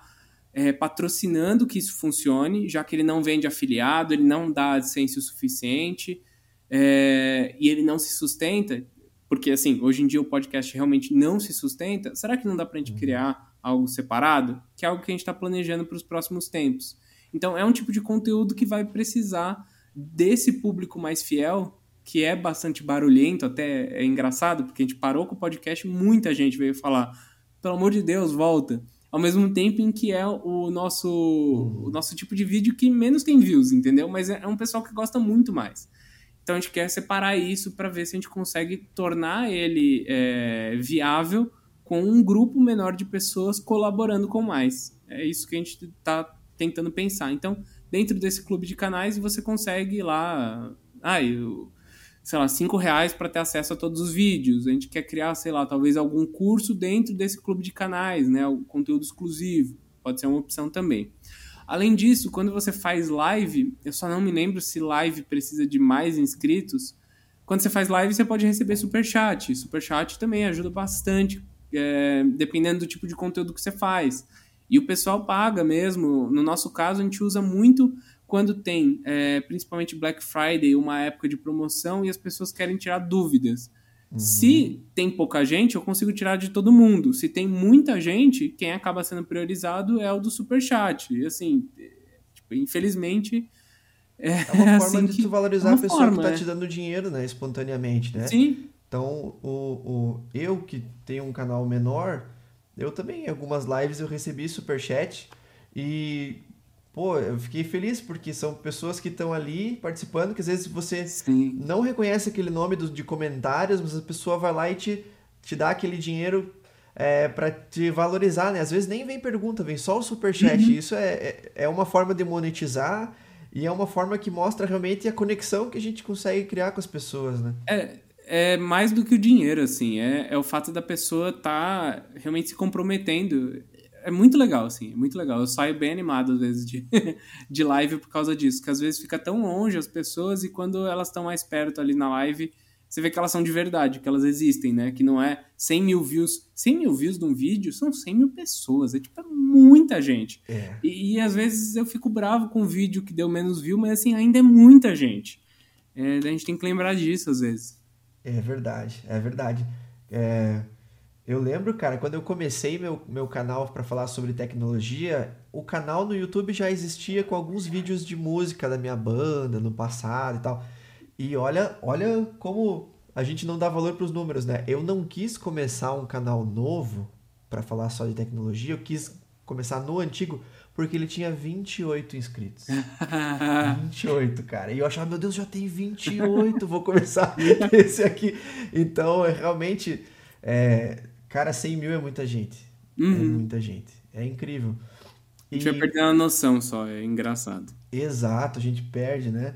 é, patrocinando que isso funcione, já que ele não vende afiliado, ele não dá AdSense o suficiente é, e ele não se sustenta, porque assim, hoje em dia o podcast realmente não se sustenta, será que não dá para a gente uhum. criar algo separado? Que é algo que a gente está planejando para os próximos tempos. Então é um tipo de conteúdo que vai precisar desse público mais fiel que é bastante barulhento, até é engraçado, porque a gente parou com o podcast muita gente veio falar: pelo amor de Deus, volta. ao mesmo tempo em que é o nosso, o nosso tipo de vídeo que menos tem views, entendeu? Mas é, é um pessoal que gosta muito mais. Então a gente quer separar isso para ver se a gente consegue tornar ele é, viável com um grupo menor de pessoas colaborando com mais. É isso que a gente está tentando pensar. Então, dentro desse clube de canais, você consegue lá. Ah, eu, sei lá, cinco reais para ter acesso a todos os vídeos. A gente quer criar, sei lá, talvez algum curso dentro desse clube de canais, né? O conteúdo exclusivo. Pode ser uma opção também. Além disso, quando você faz live, eu só não me lembro se live precisa de mais inscritos. Quando você faz live, você pode receber super chat. Super chat também ajuda bastante, é, dependendo do tipo de conteúdo que você faz. E o pessoal paga mesmo. No nosso caso, a gente usa muito quando tem, é, principalmente Black Friday, uma época de promoção e as pessoas querem tirar dúvidas. Uhum. Se tem pouca gente, eu consigo tirar de todo mundo. Se tem muita gente, quem acaba sendo priorizado é o do Superchat. E assim, tipo, infelizmente. É, é uma assim forma de tu valorizar é a pessoa forma, que está é. te dando dinheiro, né? Espontaneamente, né? Sim. Então, o, o, eu que tenho um canal menor, eu também, em algumas lives, eu recebi superchat e pô, eu fiquei feliz porque são pessoas que estão ali participando, que às vezes você Sim. não reconhece aquele nome do, de comentários, mas a pessoa vai lá e te, te dá aquele dinheiro é, para te valorizar, né? Às vezes nem vem pergunta, vem só o superchat. Uhum. Isso é, é, é uma forma de monetizar e é uma forma que mostra realmente a conexão que a gente consegue criar com as pessoas, né? É, é mais do que o dinheiro, assim. É, é o fato da pessoa estar tá realmente se comprometendo é muito legal, assim, é muito legal. Eu saio bem animado, às vezes, de, de live por causa disso, que às vezes fica tão longe as pessoas e quando elas estão mais perto ali na live, você vê que elas são de verdade, que elas existem, né? Que não é 100 mil views. 100 mil views de um vídeo são 100 mil pessoas, é tipo é muita gente. É. E, e, às vezes eu fico bravo com um vídeo que deu menos view, mas assim, ainda é muita gente. É, a gente tem que lembrar disso às vezes. É verdade, é verdade. É, eu lembro, cara, quando eu comecei meu, meu canal para falar sobre tecnologia, o canal no YouTube já existia com alguns vídeos de música da minha banda no passado e tal. E olha, olha como a gente não dá valor para os números, né? Eu não quis começar um canal novo para falar só de tecnologia, eu quis começar no antigo porque ele tinha 28 inscritos. 28, cara. E eu achava, meu Deus, já tem 28, vou começar esse aqui. Então, é realmente é, Cara, 100 mil é muita gente. É uhum. É muita gente. É incrível. E... A gente vai perdendo a noção só, é engraçado. Exato, a gente perde, né?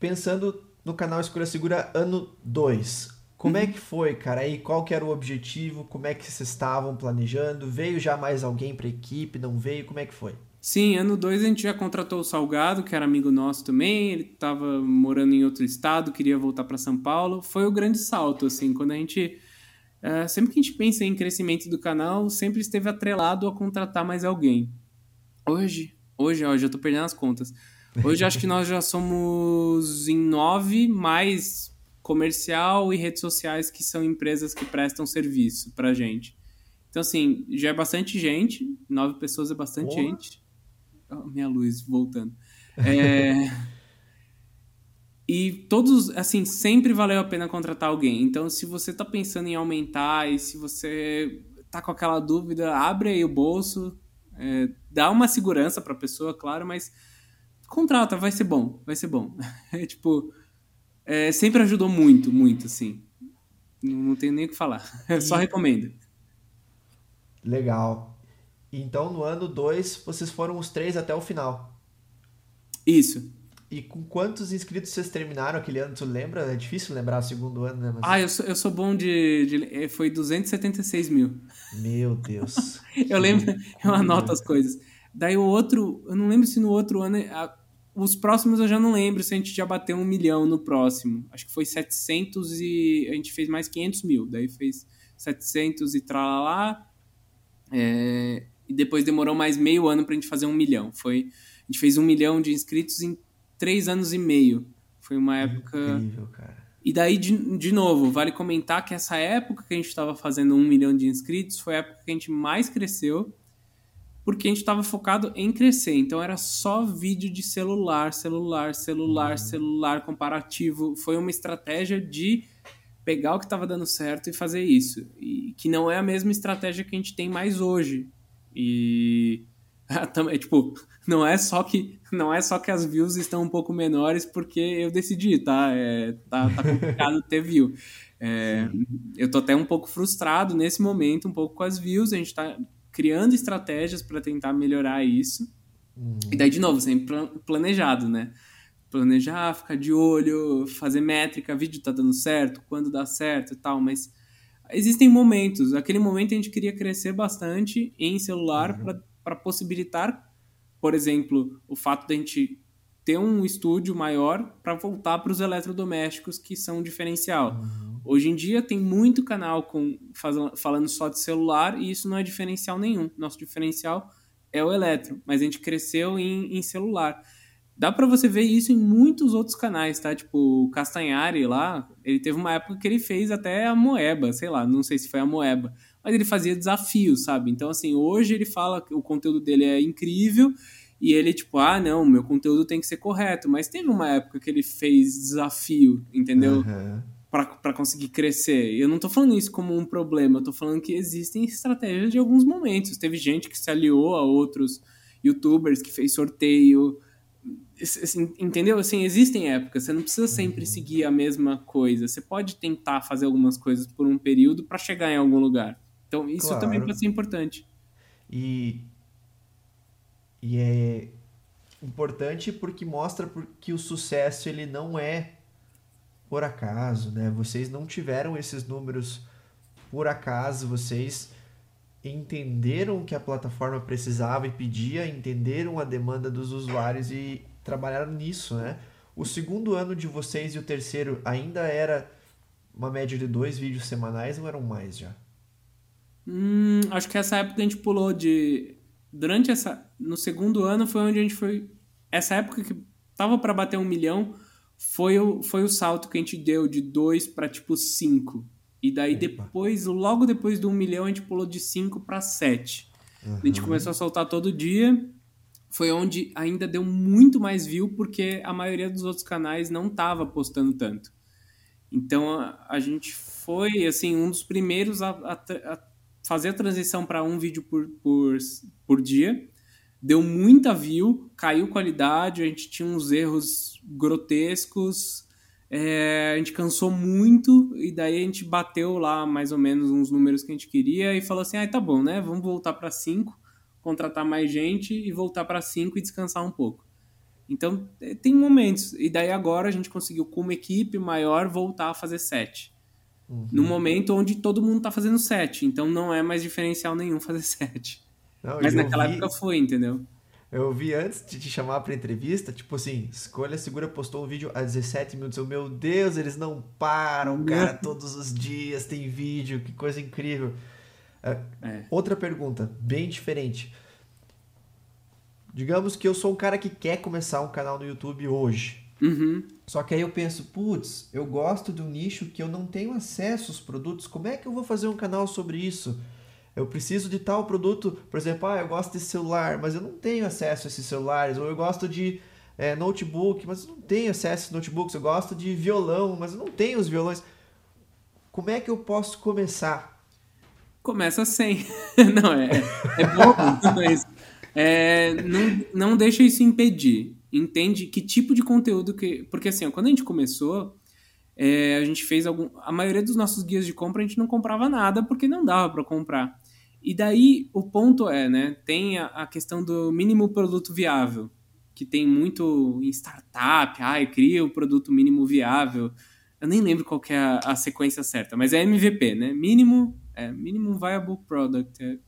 Pensando no canal Escura Segura ano 2, como é uhum. é que foi, cara? E qual que era o objetivo? Como é que vocês estavam planejando? Veio já mais alguém para a equipe? Não veio? Como é que foi? Sim, ano 2 a gente já contratou o Salgado, que era amigo nosso também. Ele estava morando em outro estado, queria voltar para São Paulo. Foi o grande salto, assim, quando a gente Uh, sempre que a gente pensa em crescimento do canal, sempre esteve atrelado a contratar mais alguém. Hoje, hoje, ó, já tô perdendo as contas. Hoje acho que nós já somos em nove, mais comercial e redes sociais, que são empresas que prestam serviço pra gente. Então, assim, já é bastante gente, nove pessoas é bastante Porra. gente. Oh, minha luz voltando. É. E todos, assim, sempre valeu a pena contratar alguém. Então, se você tá pensando em aumentar e se você tá com aquela dúvida, abre aí o bolso, é, dá uma segurança pra pessoa, claro, mas contrata, vai ser bom, vai ser bom. É, tipo, é, sempre ajudou muito, muito, assim. Não, não tenho nem o que falar. Eu só recomendo. Legal. Então, no ano 2, vocês foram os três até o final. Isso. E com quantos inscritos vocês terminaram aquele ano? Tu lembra? É difícil lembrar o segundo ano, né? Mas... Ah, eu sou, eu sou bom de, de. Eh, foi 276 mil. Meu Deus. eu lembro, eu anoto as coisas. Daí o outro, eu não lembro se no outro ano. A, os próximos eu já não lembro se a gente já bateu um milhão no próximo. Acho que foi 700 e. A gente fez mais 500 mil. Daí fez 700 e tralalá. É, e depois demorou mais meio ano pra gente fazer um milhão. Foi, a gente fez um milhão de inscritos em três anos e meio. Foi uma época. Incrível, cara. E daí, de, de novo, vale comentar que essa época que a gente estava fazendo um milhão de inscritos foi a época que a gente mais cresceu, porque a gente estava focado em crescer. Então era só vídeo de celular, celular, celular, uhum. celular comparativo. Foi uma estratégia de pegar o que estava dando certo e fazer isso. E que não é a mesma estratégia que a gente tem mais hoje. E também, tipo, não é só que não é só que as views estão um pouco menores porque eu decidi, tá? É, tá, tá complicado ter view. É, eu tô até um pouco frustrado nesse momento, um pouco com as views. A gente está criando estratégias para tentar melhorar isso. Uhum. E daí, de novo, sempre planejado, né? Planejar, ficar de olho, fazer métrica, vídeo tá dando certo, quando dá certo e tal, mas existem momentos. Aquele momento a gente queria crescer bastante em celular uhum. para possibilitar, por exemplo, o fato de a gente ter um estúdio maior para voltar para os eletrodomésticos que são diferencial. Uhum. Hoje em dia tem muito canal com falando só de celular e isso não é diferencial nenhum. Nosso diferencial é o eletro, mas a gente cresceu em, em celular. Dá para você ver isso em muitos outros canais, tá? Tipo, o Castanhari lá, ele teve uma época que ele fez até a Moeba, sei lá, não sei se foi a Moeba, mas ele fazia desafios, sabe? Então, assim, hoje ele fala que o conteúdo dele é incrível e ele, tipo, ah, não, meu conteúdo tem que ser correto, mas teve uma época que ele fez desafio, entendeu? Uhum para conseguir crescer. Eu não estou falando isso como um problema, eu tô falando que existem estratégias de alguns momentos. Teve gente que se aliou a outros youtubers, que fez sorteio. Assim, entendeu? Assim, existem épocas, você não precisa sempre uhum. seguir a mesma coisa. Você pode tentar fazer algumas coisas por um período para chegar em algum lugar. Então, isso claro. também pode ser importante. E, e é importante porque mostra que o sucesso ele não é por acaso, né? Vocês não tiveram esses números por acaso, vocês entenderam o que a plataforma precisava e pedia, entenderam a demanda dos usuários e trabalharam nisso, né? O segundo ano de vocês e o terceiro ainda era uma média de dois vídeos semanais ou eram mais já? Hum, acho que essa época a gente pulou de. Durante essa. No segundo ano foi onde a gente foi. Essa época que tava para bater um milhão, foi o, foi o salto que a gente deu de 2 para tipo 5. E daí depois, logo depois do 1 um milhão, a gente pulou de 5 para 7. Uhum. A gente começou a soltar todo dia. Foi onde ainda deu muito mais view, porque a maioria dos outros canais não tava postando tanto. Então a, a gente foi assim um dos primeiros a, a, a fazer a transição para um vídeo por, por, por dia deu muita view, caiu qualidade, a gente tinha uns erros grotescos, é, a gente cansou muito e daí a gente bateu lá mais ou menos uns números que a gente queria e falou assim, ah, tá bom, né? Vamos voltar para 5, contratar mais gente e voltar para 5 e descansar um pouco. Então, é, tem momentos. E daí agora a gente conseguiu, com uma equipe maior, voltar a fazer 7. Uhum. No momento onde todo mundo está fazendo 7. Então não é mais diferencial nenhum fazer 7. Não, Mas naquela vi, época foi, entendeu? Eu vi antes de te chamar pra entrevista, tipo assim, Escolha Segura postou um vídeo há 17 minutos. Eu, meu Deus, eles não param, cara, todos os dias tem vídeo, que coisa incrível. Uh, é. Outra pergunta, bem diferente. Digamos que eu sou um cara que quer começar um canal no YouTube hoje. Uhum. Só que aí eu penso, putz, eu gosto de um nicho que eu não tenho acesso aos produtos. Como é que eu vou fazer um canal sobre isso? eu preciso de tal produto, por exemplo, ah, eu gosto desse celular, mas eu não tenho acesso a esses celulares, ou eu gosto de é, notebook, mas eu não tenho acesso a notebooks, eu gosto de violão, mas eu não tenho os violões. Como é que eu posso começar? Começa sem. não, é, é bom, mas é, não, não deixa isso impedir. Entende que tipo de conteúdo que. Porque assim, quando a gente começou, é, a gente fez algum. A maioria dos nossos guias de compra a gente não comprava nada porque não dava para comprar. E daí o ponto é, né? Tem a, a, questão do mínimo produto viável, que tem muito em startup, ai, cria o produto mínimo viável. Eu nem lembro qual é a, a, sequência certa, mas é MVP, né? Mínimo, é, Minimum Viable Product. É,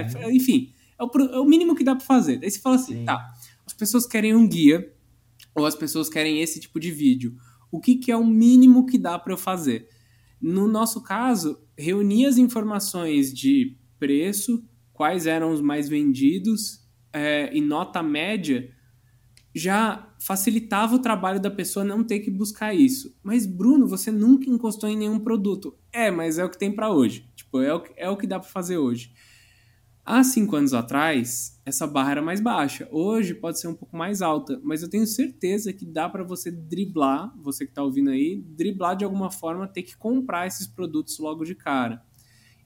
é uhum. enfim, é o, é o, mínimo que dá para fazer. Daí você fala assim, Sim. tá, as pessoas querem um guia, ou as pessoas querem esse tipo de vídeo. O que, que é o mínimo que dá para eu fazer? No nosso caso, reunir as informações de preço, quais eram os mais vendidos é, e nota média, já facilitava o trabalho da pessoa não ter que buscar isso. Mas, Bruno, você nunca encostou em nenhum produto. É, mas é o que tem para hoje. Tipo, é o, é o que dá para fazer hoje. Há cinco anos atrás, essa barra era mais baixa. Hoje pode ser um pouco mais alta, mas eu tenho certeza que dá para você driblar, você que está ouvindo aí, driblar de alguma forma, ter que comprar esses produtos logo de cara.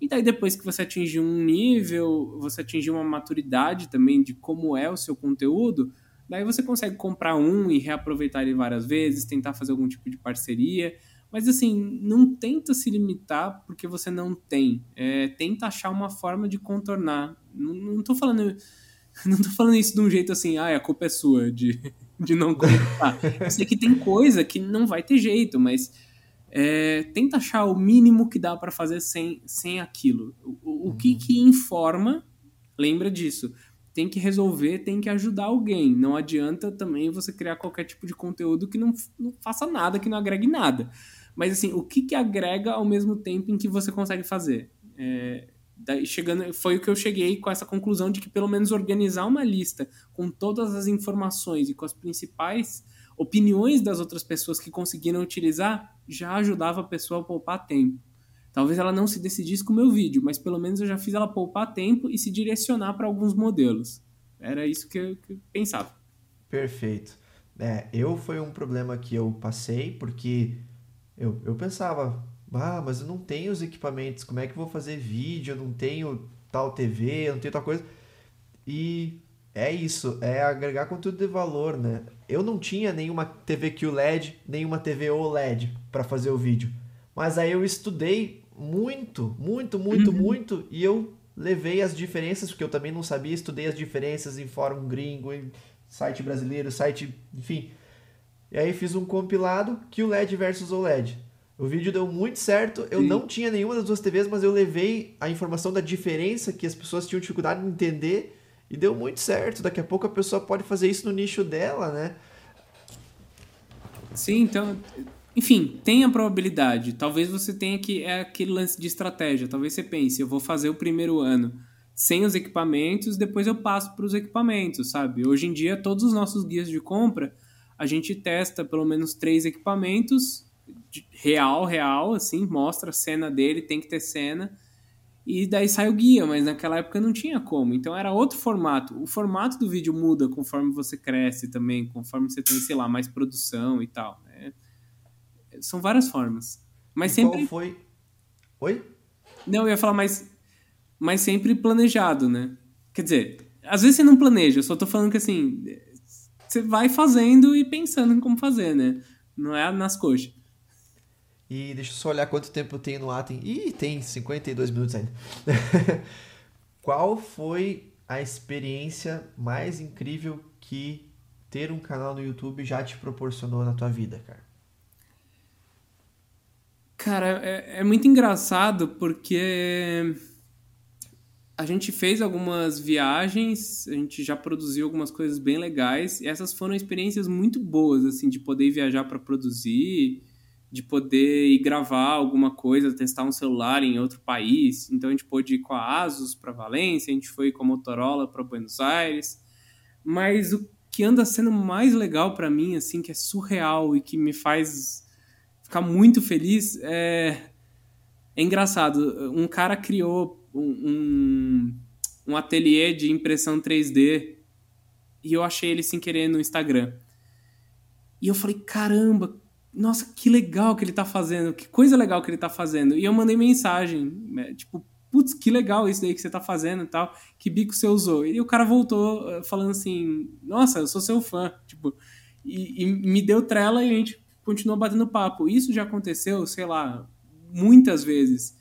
E daí depois que você atingir um nível, você atingir uma maturidade também de como é o seu conteúdo, daí você consegue comprar um e reaproveitar ele várias vezes, tentar fazer algum tipo de parceria. Mas assim, não tenta se limitar porque você não tem. É, tenta achar uma forma de contornar. Não, não tô falando. Não tô falando isso de um jeito assim, ah, a culpa é sua de, de não contar. Eu sei que tem coisa que não vai ter jeito, mas é, tenta achar o mínimo que dá para fazer sem, sem aquilo. O, o que que informa, lembra disso. Tem que resolver, tem que ajudar alguém. Não adianta também você criar qualquer tipo de conteúdo que não, não faça nada, que não agregue nada. Mas assim, o que, que agrega ao mesmo tempo em que você consegue fazer? É, daí chegando, foi o que eu cheguei com essa conclusão de que pelo menos organizar uma lista com todas as informações e com as principais opiniões das outras pessoas que conseguiram utilizar já ajudava a pessoa a poupar tempo. Talvez ela não se decidisse com o meu vídeo, mas pelo menos eu já fiz ela poupar tempo e se direcionar para alguns modelos. Era isso que eu, que eu pensava. Perfeito. É, eu foi um problema que eu passei porque eu, eu pensava, ah, mas eu não tenho os equipamentos, como é que eu vou fazer vídeo? Eu não tenho tal TV, eu não tenho tal coisa. E é isso, é agregar conteúdo de valor, né? Eu não tinha nenhuma TV QLED, nenhuma TV OLED para fazer o vídeo. Mas aí eu estudei muito, muito, muito, uhum. muito e eu levei as diferenças, porque eu também não sabia, estudei as diferenças em fórum gringo, em site brasileiro, site, enfim. E aí fiz um compilado QLED versus OLED. O vídeo deu muito certo. Eu Sim. não tinha nenhuma das duas TVs, mas eu levei a informação da diferença que as pessoas tinham dificuldade em entender e deu muito certo. Daqui a pouco a pessoa pode fazer isso no nicho dela, né? Sim, então, enfim, tem a probabilidade. Talvez você tenha que é aquele lance de estratégia. Talvez você pense, eu vou fazer o primeiro ano sem os equipamentos, depois eu passo para os equipamentos, sabe? Hoje em dia todos os nossos guias de compra a gente testa pelo menos três equipamentos, real, real, assim, mostra a cena dele, tem que ter cena, e daí sai o guia, mas naquela época não tinha como, então era outro formato. O formato do vídeo muda conforme você cresce também, conforme você tem, sei lá, mais produção e tal. Né? São várias formas. Mas e sempre. Qual foi? Oi? Não, eu ia falar mais. Mas sempre planejado, né? Quer dizer, às vezes você não planeja, eu só tô falando que assim, você vai fazendo e pensando em como fazer, né? Não é nas coxas. E deixa eu só olhar quanto tempo tem no Atem. Ih, tem 52 minutos ainda. Qual foi a experiência mais incrível que ter um canal no YouTube já te proporcionou na tua vida, cara? Cara, é, é muito engraçado porque a gente fez algumas viagens, a gente já produziu algumas coisas bem legais, e essas foram experiências muito boas, assim, de poder viajar para produzir, de poder ir gravar alguma coisa, testar um celular em outro país. Então a gente pôde ir com a Asus para Valência, a gente foi com a Motorola para Buenos Aires. Mas o que anda sendo mais legal para mim, assim, que é surreal e que me faz ficar muito feliz, é, é engraçado. Um cara criou um, um, ateliê de impressão 3D e eu achei ele sem querer no Instagram. E eu falei, caramba, nossa, que legal que ele tá fazendo, que coisa legal que ele tá fazendo. E eu mandei mensagem, né, tipo, putz, que legal isso daí que você tá fazendo e tal, que bico você usou. E o cara voltou eh, falando assim, nossa, eu sou seu fã, tipo, e, e me deu trela e a gente continuou batendo papo. Isso já aconteceu, sei lá, muitas vezes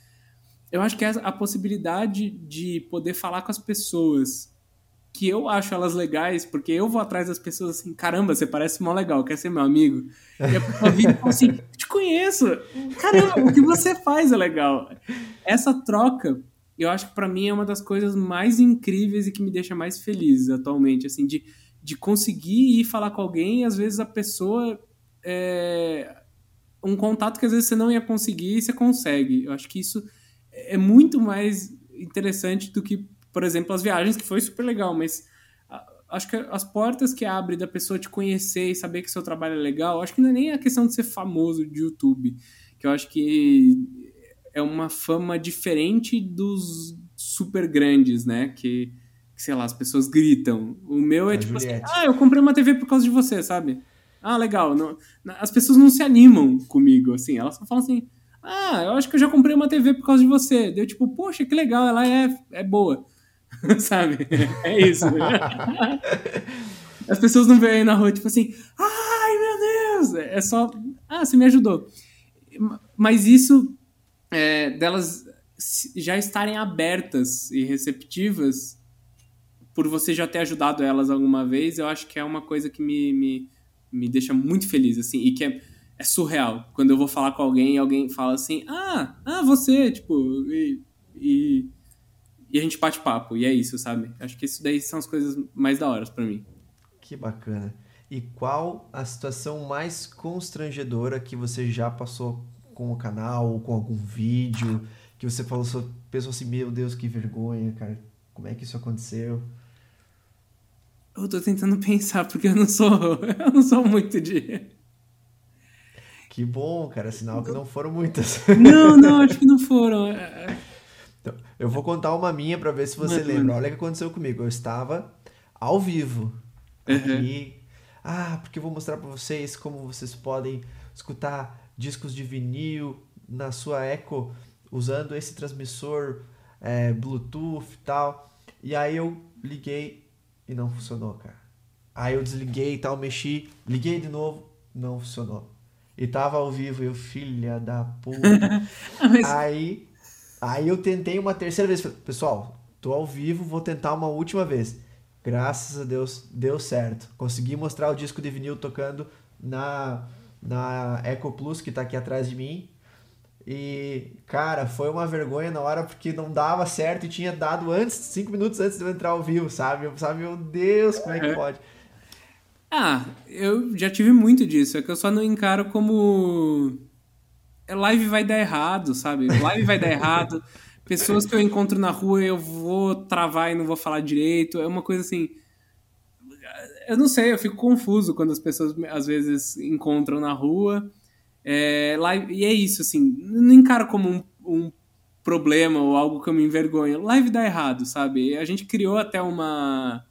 eu acho que é a possibilidade de poder falar com as pessoas que eu acho elas legais, porque eu vou atrás das pessoas assim, caramba, você parece mó legal, quer ser meu amigo? E a pessoa vira e fala assim, te conheço, caramba, o que você faz é legal. Essa troca, eu acho que para mim é uma das coisas mais incríveis e que me deixa mais feliz atualmente, assim, de, de conseguir ir falar com alguém e às vezes a pessoa é um contato que às vezes você não ia conseguir e você consegue. Eu acho que isso é muito mais interessante do que, por exemplo, as viagens, que foi super legal, mas acho que as portas que abre da pessoa te conhecer e saber que seu trabalho é legal, acho que não é nem a questão de ser famoso de YouTube, que eu acho que é uma fama diferente dos super grandes, né? Que, que, sei lá, as pessoas gritam. O meu é tipo assim, Juliette. assim, ah, eu comprei uma TV por causa de você, sabe? Ah, legal. Não, as pessoas não se animam comigo, assim. Elas só falam assim, ah, eu acho que eu já comprei uma TV por causa de você. Deu tipo, poxa, que legal, ela é, é boa. sabe? É isso. As pessoas não veem na rua, tipo assim, ai meu Deus! É só, ah, você me ajudou. Mas isso, é, delas já estarem abertas e receptivas, por você já ter ajudado elas alguma vez, eu acho que é uma coisa que me, me, me deixa muito feliz, assim, e que é, é surreal. Quando eu vou falar com alguém e alguém fala assim, ah, ah, você, tipo, e, e, e a gente bate papo, e é isso, sabe? Acho que isso daí são as coisas mais da hora para mim. Que bacana. E qual a situação mais constrangedora que você já passou com o canal ou com algum vídeo que você falou, pensou assim, meu Deus, que vergonha, cara. Como é que isso aconteceu? Eu tô tentando pensar porque eu não sou, eu não sou muito de Que bom, cara, sinal que não foram muitas. Não, não, acho que não foram. É, é. Então, eu vou contar uma minha para ver se você lembra. Olha o que aconteceu comigo. Eu estava ao vivo Uhum. ah, porque eu vou mostrar para vocês como vocês podem escutar discos de vinil na sua Echo usando esse transmissor é, Bluetooth e tal. E aí eu liguei e não funcionou, cara. Aí eu desliguei e tal, mexi, liguei de novo, não funcionou. E tava ao vivo, eu, filha da puta. Mas... Aí, aí eu tentei uma terceira vez. Pessoal, tô ao vivo, vou tentar uma última vez. Graças a Deus deu certo. Consegui mostrar o disco de vinil tocando na, na Echo Plus, que tá aqui atrás de mim. E, cara, foi uma vergonha na hora porque não dava certo e tinha dado antes, cinco minutos antes de eu entrar ao vivo, sabe? Eu sabe, meu Deus, como é que pode? Ah, eu já tive muito disso, é que eu só não encaro como. Live vai dar errado, sabe? Live vai dar errado. Pessoas que eu encontro na rua eu vou travar e não vou falar direito. É uma coisa assim. Eu não sei, eu fico confuso quando as pessoas às vezes encontram na rua. É, live, e é isso, assim. Não encaro como um, um problema ou algo que eu me envergonho. Live dá errado, sabe? A gente criou até uma.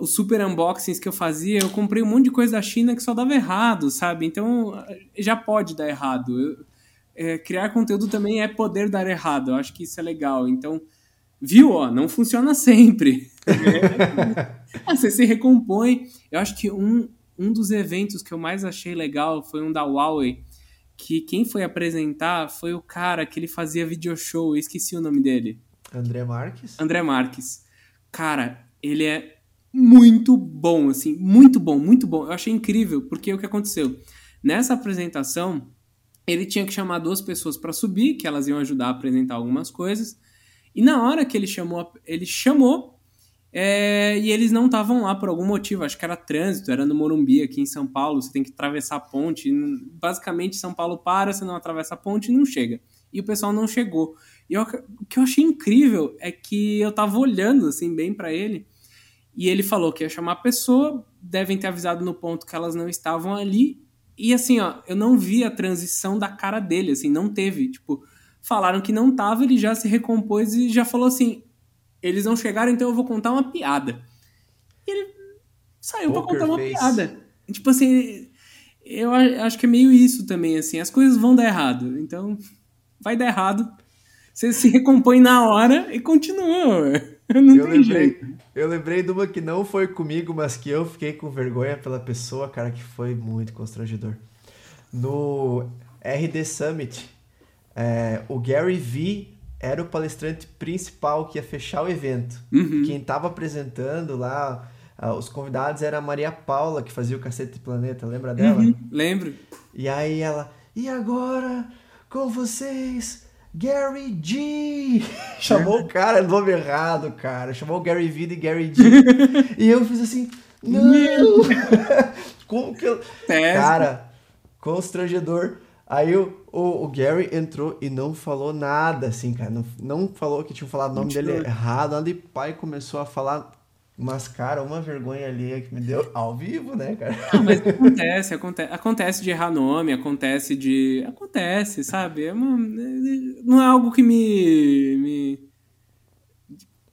Os super unboxings que eu fazia, eu comprei um monte de coisa da China que só dava errado, sabe? Então já pode dar errado. Eu, é, criar conteúdo também é poder dar errado. Eu acho que isso é legal. Então, viu? Ó, não funciona sempre. ah, você se recompõe. Eu acho que um, um dos eventos que eu mais achei legal foi um da Huawei, que quem foi apresentar foi o cara que ele fazia video show. Eu esqueci o nome dele. André Marques? André Marques. Cara, ele é muito bom, assim, muito bom, muito bom. Eu achei incrível, porque o que aconteceu? Nessa apresentação, ele tinha que chamar duas pessoas para subir, que elas iam ajudar a apresentar algumas coisas. E na hora que ele chamou, ele chamou é, e eles não estavam lá por algum motivo. Acho que era trânsito, era no Morumbi, aqui em São Paulo. Você tem que atravessar a ponte. Basicamente, São Paulo para, você não atravessa a ponte e não chega. E o pessoal não chegou. E eu, o que eu achei incrível é que eu tava olhando assim bem para ele. E ele falou que ia chamar a pessoa, devem ter avisado no ponto que elas não estavam ali e assim, ó, eu não vi a transição da cara dele, assim, não teve. Tipo, falaram que não tava, ele já se recompôs e já falou assim: eles não chegaram, então eu vou contar uma piada. E ele saiu para contar uma face. piada. Tipo assim, eu acho que é meio isso também, assim, as coisas vão dar errado. Então, vai dar errado. Você se recompõe na hora e continua. Não eu lembrei, jeito. Eu lembrei de uma que não foi comigo, mas que eu fiquei com vergonha pela pessoa, cara, que foi muito constrangedor. No RD Summit, é, o Gary V era o palestrante principal que ia fechar o evento. Uhum. Quem estava apresentando lá, os convidados era a Maria Paula, que fazia o Cacete Planeta, lembra dela? Uhum, lembro. E aí ela, e agora com vocês, Gary G! Chamou o cara, nome errado, cara. Chamou o Gary V de Gary G. e eu fiz assim, não! Como que eu... Cara, constrangedor. Aí o, o, o, Gary entrou e não falou nada, assim, cara. Não, não falou que tinha falado o nome dele errado. Nada, e pai começou a falar mas, cara, uma vergonha ali que me deu ao vivo, né, cara? Não, mas acontece, acontece, acontece de errar nome, acontece de. Acontece, sabe? É uma, não é algo que me, me,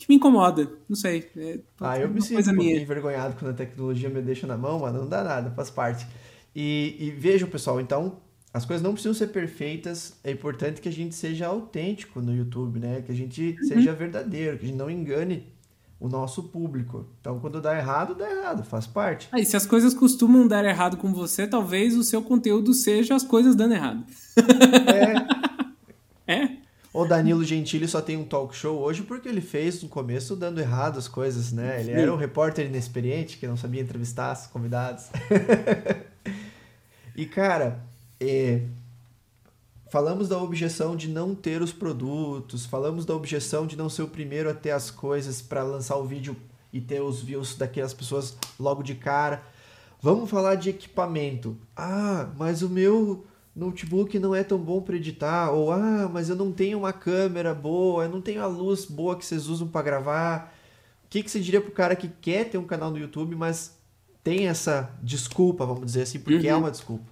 me incomoda, não sei. É ah, eu me sinto um envergonhado quando a tecnologia me deixa na mão, mas não dá nada, faz parte. E, e vejam, pessoal, então, as coisas não precisam ser perfeitas, é importante que a gente seja autêntico no YouTube, né? Que a gente uhum. seja verdadeiro, que a gente não engane o nosso público. Então, quando dá errado, dá errado, faz parte. Ah, e se as coisas costumam dar errado com você, talvez o seu conteúdo seja as coisas dando errado. É. é? O Danilo Gentili só tem um talk show hoje porque ele fez no começo dando errado as coisas, né? Ele era um repórter inexperiente que não sabia entrevistar os convidados. e, cara, é, falamos da objeção de não ter os produtos, falamos da objeção de não ser o primeiro a ter as coisas para lançar o vídeo e ter os views daquelas pessoas logo de cara. Vamos falar de equipamento. Ah, mas o meu notebook não é tão bom para editar, ou ah, mas eu não tenho uma câmera boa, eu não tenho a luz boa que vocês usam para gravar. O que, que você diria pro cara que quer ter um canal no YouTube, mas tem essa desculpa, vamos dizer assim, porque é uhum. é uma desculpa?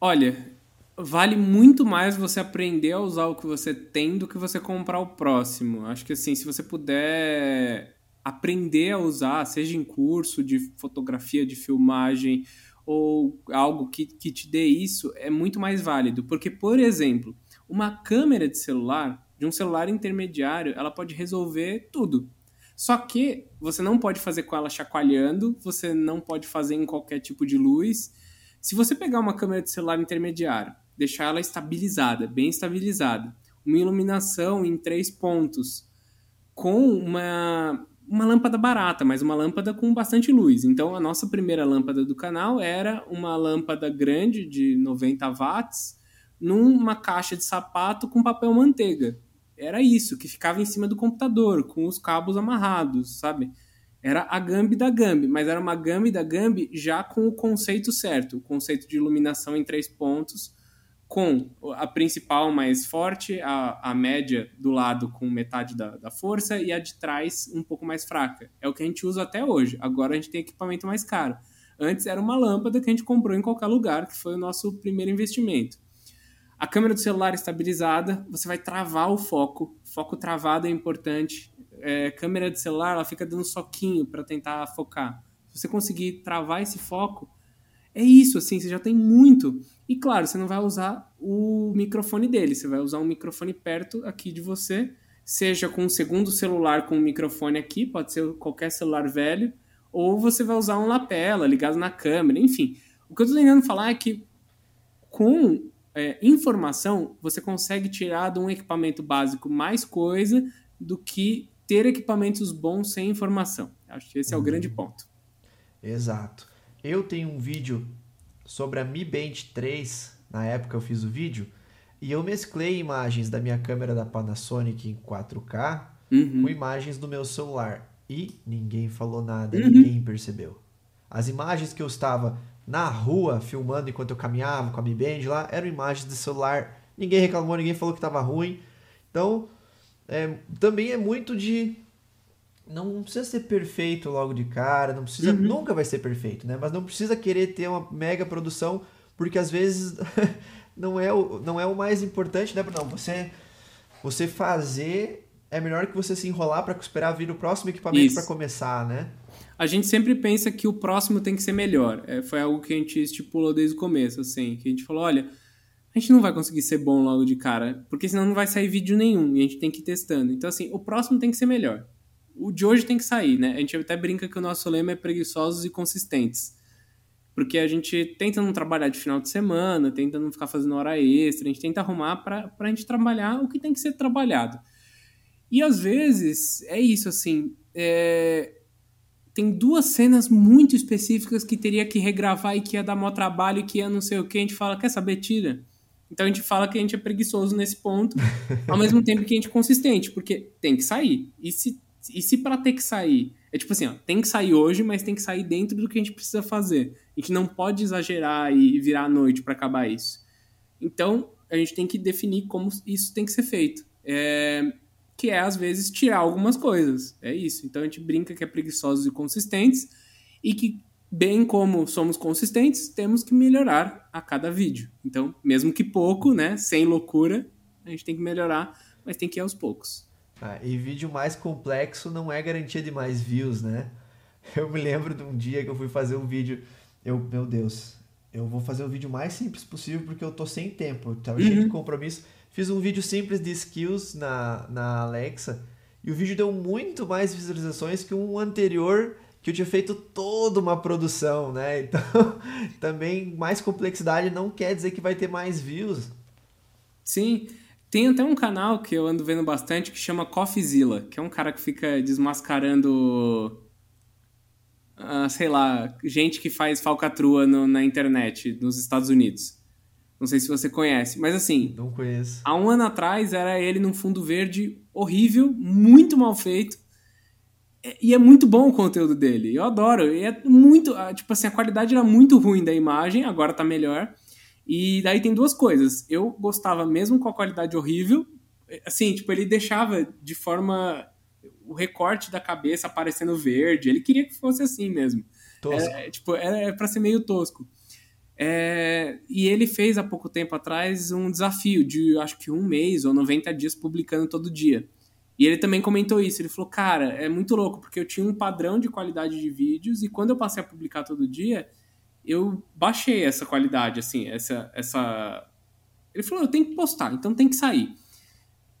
Olha, vale muito mais você aprender a usar o que você tem do que você comprar o próximo. Acho que assim, se você puder aprender a usar, seja em curso de fotografia, de filmagem, ou algo que, que te dê isso é muito mais válido. Porque, por exemplo, uma câmera de celular, de um celular intermediário, ela pode resolver tudo. Só que você não pode fazer com ela chacoalhando, você não pode fazer em qualquer tipo de luz. Se você pegar uma câmera de celular intermediário, deixar ela estabilizada, bem estabilizada, uma iluminação em três pontos, com uma uma lâmpada barata, mas uma lâmpada com bastante luz. Então, a nossa primeira lâmpada do canal era uma lâmpada grande de 90 watts numa caixa de sapato com papel manteiga. Era isso, que ficava em cima do computador, com os cabos amarrados, sabe? Era a Gambi da Gambi, mas era uma Gambi da Gambi já com o conceito certo, o conceito de iluminação em três pontos, com a principal mais forte, a, a média do lado com metade da, da força e a de trás um pouco mais fraca. É o que a gente usa até hoje. Agora a gente tem equipamento mais caro. Antes era uma lâmpada que a gente comprou em qualquer lugar, que foi o nosso primeiro investimento. A câmera do celular estabilizada, você vai travar o foco. Foco travado é importante. É, câmera de celular, ela fica dando soquinho para tentar focar. Se você conseguir travar esse foco, é isso, assim, você já tem muito. E claro, você não vai usar o microfone dele, você vai usar um microfone perto aqui de você, seja com um segundo celular com um microfone aqui, pode ser qualquer celular velho, ou você vai usar um lapela ligado na câmera, enfim. O que eu estou tentando falar é que com é, informação você consegue tirar de um equipamento básico mais coisa do que ter equipamentos bons sem informação. Acho que esse é o grande uhum. ponto. Exato. Eu tenho um vídeo sobre a Mi Band 3, na época eu fiz o vídeo, e eu mesclei imagens da minha câmera da Panasonic em 4K uhum. com imagens do meu celular. E ninguém falou nada, uhum. ninguém percebeu. As imagens que eu estava na rua filmando enquanto eu caminhava com a Mi Band lá eram imagens de celular. Ninguém reclamou, ninguém falou que estava ruim. Então, é, também é muito de não precisa ser perfeito logo de cara, não precisa, uhum. nunca vai ser perfeito, né? Mas não precisa querer ter uma mega produção, porque às vezes não é o, não é o mais importante, né? Não, você você fazer é melhor que você se enrolar para esperar vir o próximo equipamento para começar, né? A gente sempre pensa que o próximo tem que ser melhor. É, foi algo que a gente estipulou desde o começo, assim, que a gente falou, olha, a gente não vai conseguir ser bom logo de cara, porque senão não vai sair vídeo nenhum e a gente tem que ir testando. Então, assim, o próximo tem que ser melhor o de hoje tem que sair, né? A gente até brinca que o nosso lema é preguiçosos e consistentes. Porque a gente tenta não trabalhar de final de semana, tenta não ficar fazendo hora extra, a gente tenta arrumar para a gente trabalhar o que tem que ser trabalhado. E às vezes é isso, assim. É... Tem duas cenas muito específicas que teria que regravar e que ia dar maior trabalho e que ia não sei o que. A gente fala, quer saber? Tira. Então a gente fala que a gente é preguiçoso nesse ponto, ao mesmo tempo que a gente é consistente, porque tem que sair. E se e se para ter que sair, é tipo assim, ó, tem que sair hoje, mas tem que sair dentro do que a gente precisa fazer. A gente não pode exagerar e virar a noite para acabar isso. Então, a gente tem que definir como isso tem que ser feito. É, que é, às vezes, tirar algumas coisas. É isso. Então, a gente brinca que é preguiçosos e consistentes e que, bem como somos consistentes, temos que melhorar a cada vídeo. Então, mesmo que pouco, né, sem loucura, a gente tem que melhorar, mas tem que ir aos poucos. Ah, e vídeo mais complexo não é garantia de mais views, né? Eu me lembro de um dia que eu fui fazer um vídeo. Eu, meu Deus, eu vou fazer o vídeo mais simples possível porque eu tô sem tempo. Eu tava uhum. cheio de compromisso. Fiz um vídeo simples de skills na, na Alexa e o vídeo deu muito mais visualizações que um anterior que eu tinha feito toda uma produção, né? Então, também mais complexidade não quer dizer que vai ter mais views. Sim, tem até um canal que eu ando vendo bastante que chama Coffeezilla, que é um cara que fica desmascarando, uh, sei lá, gente que faz falcatrua no, na internet nos Estados Unidos. Não sei se você conhece, mas assim. Não conheço. Há um ano atrás era ele num fundo verde horrível, muito mal feito e é muito bom o conteúdo dele. Eu adoro. E é muito. Ah, tipo assim, a qualidade era muito ruim da imagem, agora tá melhor. E daí tem duas coisas. Eu gostava mesmo com a qualidade horrível. Assim, tipo, ele deixava de forma. O recorte da cabeça aparecendo verde. Ele queria que fosse assim mesmo. Tosco. É, tipo, era pra ser meio tosco. É, e ele fez há pouco tempo atrás um desafio de acho que um mês ou 90 dias publicando todo dia. E ele também comentou isso. Ele falou, cara, é muito louco, porque eu tinha um padrão de qualidade de vídeos e quando eu passei a publicar todo dia, eu baixei essa qualidade, assim, essa. essa... Ele falou, eu tenho que postar, então tem que sair.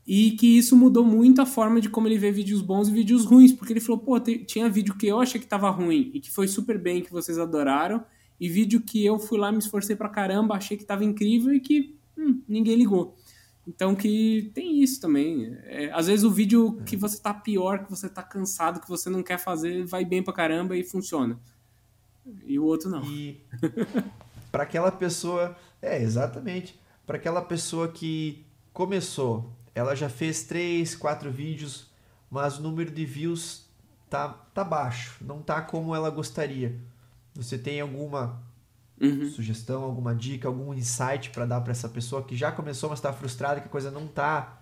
E que isso mudou muito a forma de como ele vê vídeos bons e vídeos ruins, porque ele falou, pô, tinha vídeo que eu achei que tava ruim e que foi super bem, que vocês adoraram, e vídeo que eu fui lá, me esforcei pra caramba, achei que tava incrível e que hum, ninguém ligou. Então que tem isso também. É, às vezes o vídeo que você tá pior, que você tá cansado, que você não quer fazer, vai bem pra caramba e funciona. E o outro não. E para aquela pessoa, é exatamente, para aquela pessoa que começou, ela já fez três, quatro vídeos, mas o número de views tá tá baixo, não tá como ela gostaria. Você tem alguma Uhum. Sugestão, alguma dica, algum insight para dar para essa pessoa que já começou, mas está frustrada, que a coisa não está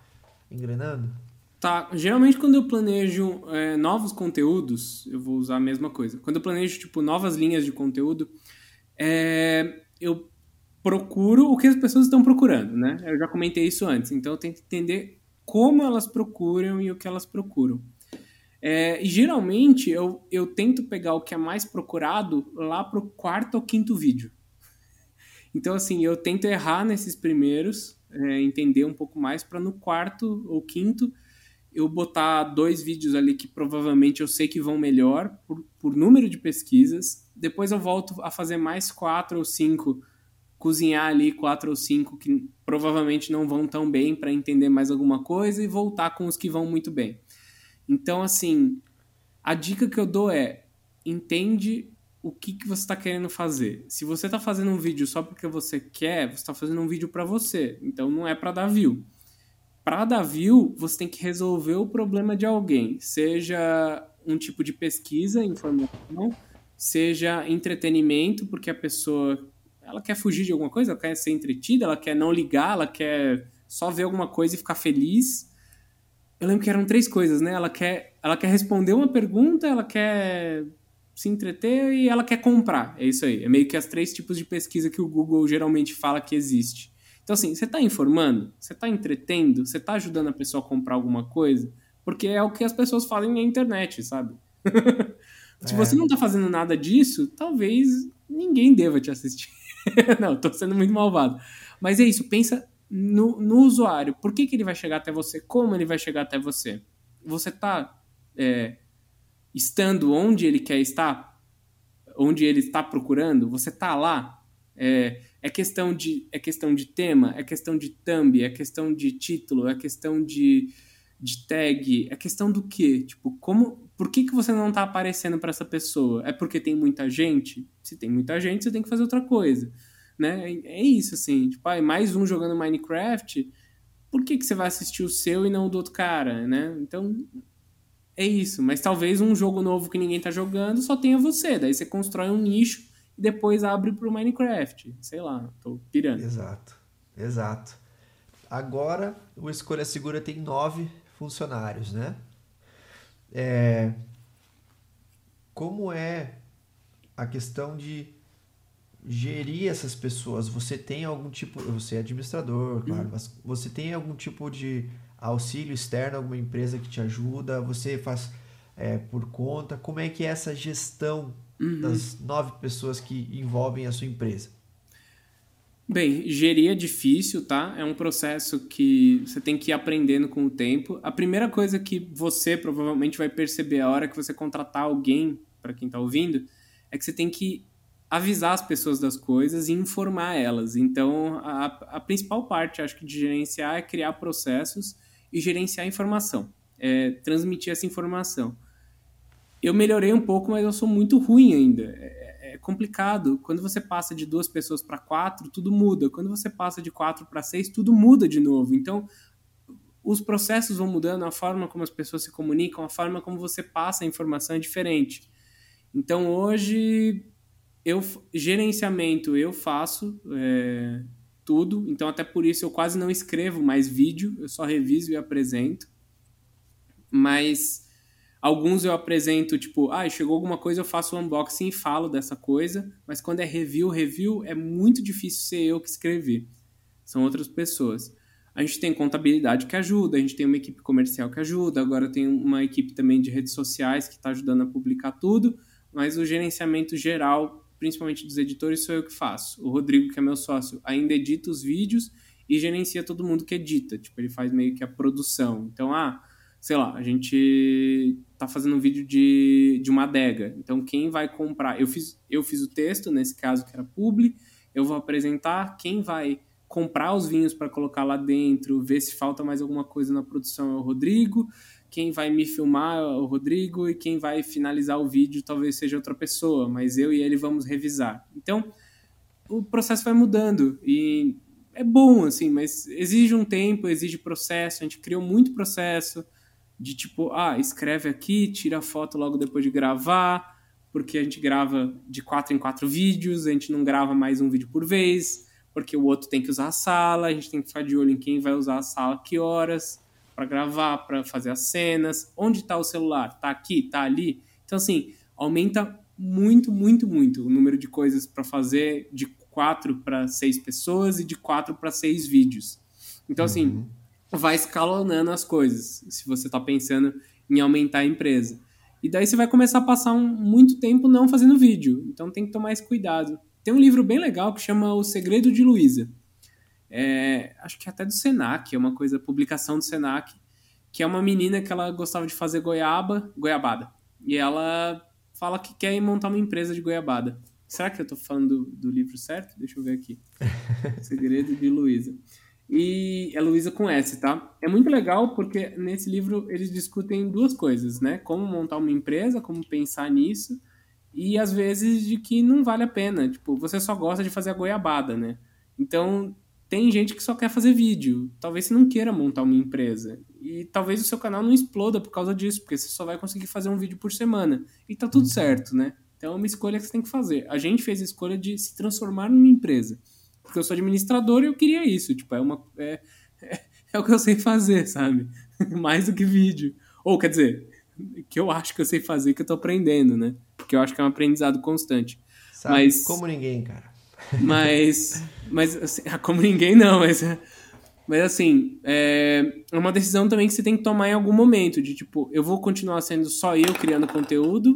engrenando? Tá, geralmente quando eu planejo é, novos conteúdos, eu vou usar a mesma coisa. Quando eu planejo, tipo, novas linhas de conteúdo, é, eu procuro o que as pessoas estão procurando, né? Eu já comentei isso antes, então eu tenho que entender como elas procuram e o que elas procuram. É, e geralmente eu, eu tento pegar o que é mais procurado lá pro quarto ou quinto vídeo. Então, assim, eu tento errar nesses primeiros, é, entender um pouco mais, para no quarto ou quinto eu botar dois vídeos ali que provavelmente eu sei que vão melhor por, por número de pesquisas. Depois eu volto a fazer mais quatro ou cinco, cozinhar ali quatro ou cinco que provavelmente não vão tão bem para entender mais alguma coisa e voltar com os que vão muito bem. Então, assim, a dica que eu dou é: entende o que, que você está querendo fazer. Se você está fazendo um vídeo só porque você quer, você está fazendo um vídeo para você. Então, não é para dar view. Para dar view, você tem que resolver o problema de alguém, seja um tipo de pesquisa, informação, seja entretenimento, porque a pessoa ela quer fugir de alguma coisa, ela quer ser entretida, ela quer não ligar, ela quer só ver alguma coisa e ficar feliz eu lembro que eram três coisas, né? Ela quer, ela quer responder uma pergunta, ela quer se entreter e ela quer comprar. É isso aí. É meio que as três tipos de pesquisa que o Google geralmente fala que existe. Então, assim, você está informando? Você está entretendo? Você está ajudando a pessoa a comprar alguma coisa? Porque é o que as pessoas falam na internet, sabe? Se é. você não está fazendo nada disso, talvez ninguém deva te assistir. não, estou sendo muito malvado. Mas é isso, pensa no, no usuário. Por que, que ele vai chegar até você? Como ele vai chegar até você? Você está é, estando onde ele quer estar? Onde ele está procurando? Você está lá? É, é, questão de, é questão de tema? É questão de thumb? É questão de título? É questão de, de tag? É questão do quê? Tipo, como, por que, que você não está aparecendo para essa pessoa? É porque tem muita gente? Se tem muita gente, você tem que fazer outra coisa né? É isso, assim, tipo, ah, mais um jogando Minecraft, por que, que você vai assistir o seu e não o do outro cara, né? Então, é isso. Mas talvez um jogo novo que ninguém tá jogando só tenha você. Daí você constrói um nicho depois abre pro Minecraft. Sei lá, tô pirando. Exato, exato. Agora, o Escolha Segura tem nove funcionários, né? É... Como é a questão de gerir essas pessoas? Você tem algum tipo. Você é administrador, claro, uhum. mas você tem algum tipo de auxílio externo, alguma empresa que te ajuda? Você faz é, por conta? Como é que é essa gestão uhum. das nove pessoas que envolvem a sua empresa? Bem, gerir é difícil, tá? É um processo que você tem que ir aprendendo com o tempo. A primeira coisa que você provavelmente vai perceber a hora que você contratar alguém, para quem está ouvindo, é que você tem que avisar as pessoas das coisas e informar elas. Então, a, a principal parte, acho que, de gerenciar é criar processos e gerenciar a informação, é, transmitir essa informação. Eu melhorei um pouco, mas eu sou muito ruim ainda. É, é complicado. Quando você passa de duas pessoas para quatro, tudo muda. Quando você passa de quatro para seis, tudo muda de novo. Então, os processos vão mudando, a forma como as pessoas se comunicam, a forma como você passa a informação é diferente. Então, hoje, eu gerenciamento eu faço é, tudo. Então, até por isso, eu quase não escrevo mais vídeo, eu só reviso e apresento. Mas Alguns eu apresento, tipo, ah, chegou alguma coisa, eu faço um unboxing e falo dessa coisa, mas quando é review, review é muito difícil ser eu que escrevi. São outras pessoas. A gente tem contabilidade que ajuda, a gente tem uma equipe comercial que ajuda, agora tem uma equipe também de redes sociais que está ajudando a publicar tudo, mas o gerenciamento geral, principalmente dos editores, sou eu que faço. O Rodrigo, que é meu sócio, ainda edita os vídeos e gerencia todo mundo que edita. Tipo, ele faz meio que a produção. Então, ah, sei lá, a gente tá fazendo um vídeo de, de uma adega. Então, quem vai comprar? Eu fiz, eu fiz o texto, nesse caso que era publi, eu vou apresentar. Quem vai comprar os vinhos para colocar lá dentro, ver se falta mais alguma coisa na produção é o Rodrigo. Quem vai me filmar é o Rodrigo e quem vai finalizar o vídeo talvez seja outra pessoa, mas eu e ele vamos revisar. Então, o processo vai mudando e é bom, assim, mas exige um tempo, exige processo. A gente criou muito processo de tipo, ah, escreve aqui, tira foto logo depois de gravar, porque a gente grava de quatro em quatro vídeos, a gente não grava mais um vídeo por vez, porque o outro tem que usar a sala, a gente tem que ficar de olho em quem vai usar a sala, que horas, para gravar, para fazer as cenas, onde está o celular, tá aqui, tá ali. Então assim, aumenta muito, muito, muito o número de coisas para fazer de quatro para seis pessoas e de quatro para seis vídeos. Então assim, uhum vai escalonando as coisas, se você está pensando em aumentar a empresa. E daí você vai começar a passar um, muito tempo não fazendo vídeo. Então tem que tomar esse cuidado. Tem um livro bem legal que chama O Segredo de Luísa. É, acho que é até do Senac, é uma coisa, publicação do Senac, que é uma menina que ela gostava de fazer goiaba, goiabada. E ela fala que quer montar uma empresa de goiabada. Será que eu estou falando do, do, livro certo? Deixa eu ver aqui. Segredo de Luísa e é Luísa com S, tá? É muito legal porque nesse livro eles discutem duas coisas, né? Como montar uma empresa, como pensar nisso, e às vezes de que não vale a pena. Tipo, você só gosta de fazer a goiabada, né? Então, tem gente que só quer fazer vídeo. Talvez você não queira montar uma empresa. E talvez o seu canal não exploda por causa disso, porque você só vai conseguir fazer um vídeo por semana. E tá tudo certo, né? Então é uma escolha que você tem que fazer. A gente fez a escolha de se transformar numa empresa porque eu sou administrador e eu queria isso. Tipo, é uma. É, é, é o que eu sei fazer, sabe? Mais do que vídeo. Ou, quer dizer, que eu acho que eu sei fazer, que eu tô aprendendo, né? Porque eu acho que é um aprendizado constante. Sabe mas, como ninguém, cara. Mas, mas assim, como ninguém não, mas, mas assim, é, é uma decisão também que você tem que tomar em algum momento, de tipo, eu vou continuar sendo só eu criando conteúdo,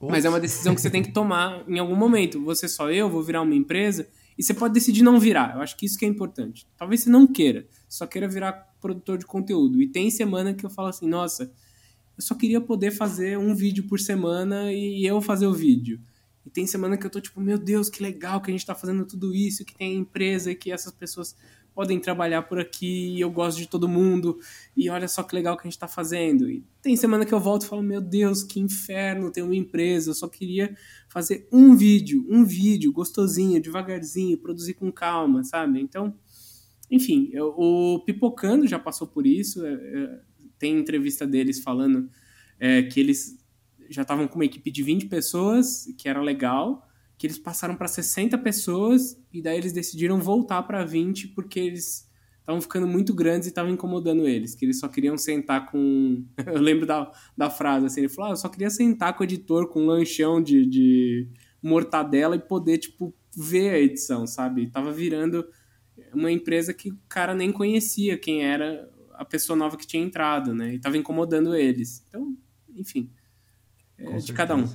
Mas é uma decisão que você tem que tomar em algum momento. Você só eu, vou virar uma empresa, e você pode decidir não virar. Eu acho que isso que é importante. Talvez você não queira, só queira virar produtor de conteúdo. E tem semana que eu falo assim, nossa, eu só queria poder fazer um vídeo por semana e eu fazer o vídeo. E tem semana que eu tô tipo, meu Deus, que legal que a gente tá fazendo tudo isso, que tem a empresa, que essas pessoas podem trabalhar por aqui, eu gosto de todo mundo, e olha só que legal que a gente está fazendo. E tem semana que eu volto e falo, meu Deus, que inferno ter uma empresa, eu só queria fazer um vídeo, um vídeo gostosinho, devagarzinho, produzir com calma, sabe? Então, enfim, eu, o Pipocando já passou por isso, é, é, tem entrevista deles falando é, que eles já estavam com uma equipe de 20 pessoas, que era legal, que eles passaram para 60 pessoas e daí eles decidiram voltar para 20 porque eles estavam ficando muito grandes e estavam incomodando eles, que eles só queriam sentar com... eu lembro da, da frase, assim, ele falou, ah, eu só queria sentar com o editor com um lanchão de, de mortadela e poder, tipo, ver a edição, sabe? E tava virando uma empresa que o cara nem conhecia quem era a pessoa nova que tinha entrado, né? E tava incomodando eles. Então, enfim. É de cada um.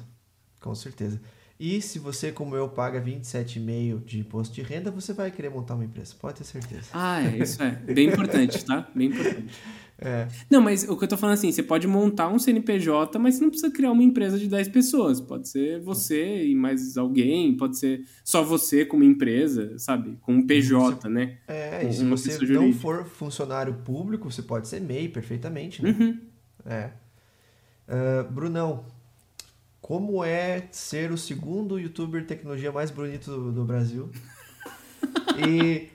Com certeza. E se você, como eu, paga 27,5 de imposto de renda, você vai querer montar uma empresa, pode ter certeza. Ah, é, isso é. Bem importante, tá? Bem importante. É. Não, mas o que eu tô falando assim, você pode montar um CNPJ, mas você não precisa criar uma empresa de 10 pessoas. Pode ser você e mais alguém, pode ser só você como empresa, sabe? Com um PJ, né? É, e se você não for funcionário público, você pode ser MEI perfeitamente, né? Uhum. É. Uh, Brunão, como é ser o segundo youtuber de tecnologia mais bonito do, do Brasil? e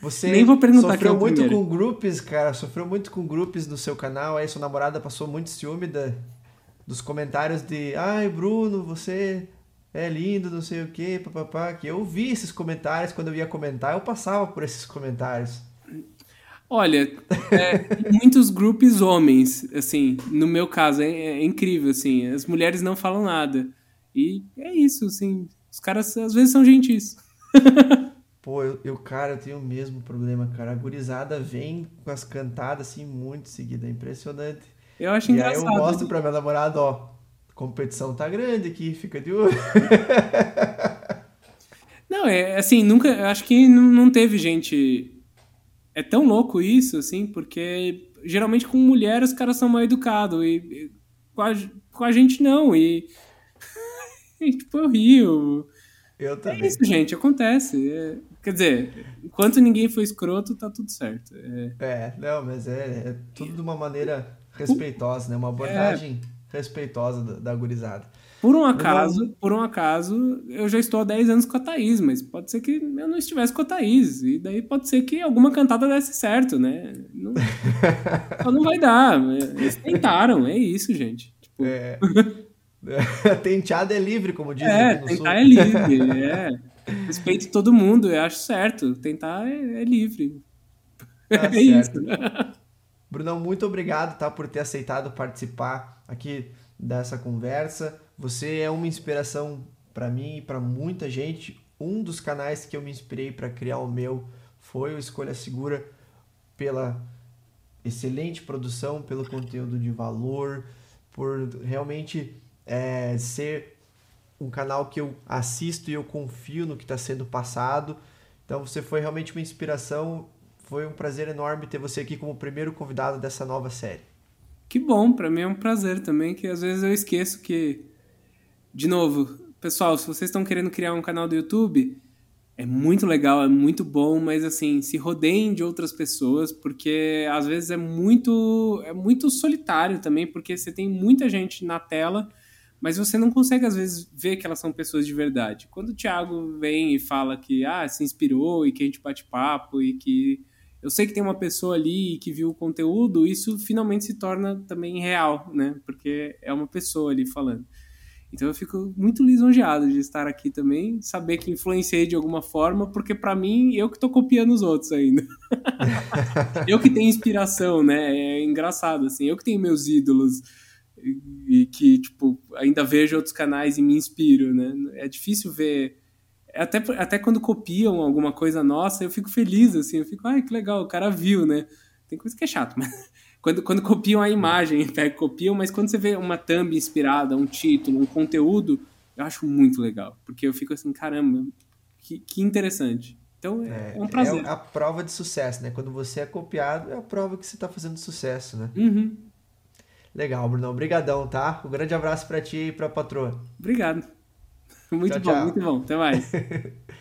você Nem vou perguntar sofreu é muito primeiro. com grupos, cara, sofreu muito com grupos no seu canal, aí sua namorada passou muito ciúme da, dos comentários de ai, Bruno, você é lindo, não sei o que, papapá, que eu vi esses comentários quando eu ia comentar, eu passava por esses comentários. Olha, é, muitos grupos homens, assim, no meu caso, é, é, incrível, assim, as mulheres não falam nada. E é isso, assim, os caras às vezes são gentis. Pô, eu, eu, cara, eu tenho o mesmo problema, cara. A gurizada vem com as cantadas, assim, muito seguida, é impressionante. Eu acho e engraçado. E aí eu mostro pra minha namorada, ó, competição tá grande aqui, fica de olho. Não, é assim, nunca, eu acho que não, não teve gente é tão louco isso, assim, porque geralmente com mulher os caras são mal educados e, e com, a, com, a, gente não. E, e tipo, eu rio. Eu também. É isso, gente, acontece. É, quer dizer, enquanto ninguém foi escroto, tá tudo certo. É, é não, mas é, é, tudo de uma maneira respeitosa, né? Uma abordagem é. respeitosa da, da gurizada. Por um acaso, por um acaso, eu já estou há 10 anos com a Thaís, mas pode ser que eu não estivesse com a Thaís. E daí pode ser que alguma cantada desse certo, né? Não, não vai dar. Eles tentaram, é isso, gente. Tipo... É. Tenteado é livre, como dizem. É, tentar é livre, é. Respeito todo mundo, eu acho certo. Tentar é, é livre. Tá é certo. isso. Brunão, muito obrigado tá, por ter aceitado participar aqui dessa conversa. Você é uma inspiração para mim e para muita gente. Um dos canais que eu me inspirei para criar o meu foi o Escolha Segura pela excelente produção, pelo conteúdo de valor, por realmente é, ser um canal que eu assisto e eu confio no que está sendo passado. Então você foi realmente uma inspiração. Foi um prazer enorme ter você aqui como primeiro convidado dessa nova série. Que bom, para mim é um prazer também, que às vezes eu esqueço que, de novo, pessoal, se vocês estão querendo criar um canal do YouTube, é muito legal, é muito bom, mas assim, se rodeiem de outras pessoas, porque às vezes é muito, é muito solitário também, porque você tem muita gente na tela, mas você não consegue às vezes ver que elas são pessoas de verdade. Quando o Thiago vem e fala que ah, se inspirou e que a gente bate papo e que eu sei que tem uma pessoa ali que viu o conteúdo, isso finalmente se torna também real, né? Porque é uma pessoa ali falando. Então eu fico muito lisonjeado de estar aqui também, saber que influenciei de alguma forma, porque para mim eu que tô copiando os outros ainda. eu que tenho inspiração, né? É engraçado assim, eu que tenho meus ídolos e, e que tipo ainda vejo outros canais e me inspiro, né? É difícil ver até, até quando copiam alguma coisa nossa, eu fico feliz, assim, eu fico, ai, que legal, o cara viu, né? Tem coisa que é chato, mas quando, quando copiam a imagem, pega, copiam, mas quando você vê uma thumb inspirada, um título, um conteúdo, eu acho muito legal, porque eu fico assim, caramba, que, que interessante. Então é, é um prazer. É a prova de sucesso, né? Quando você é copiado, é a prova que você está fazendo sucesso, né? Uhum. Legal, Bruno. Obrigadão, tá? Um grande abraço para ti e para a patroa. Obrigado. Muito tchau, bom, tchau. muito bom. Até mais.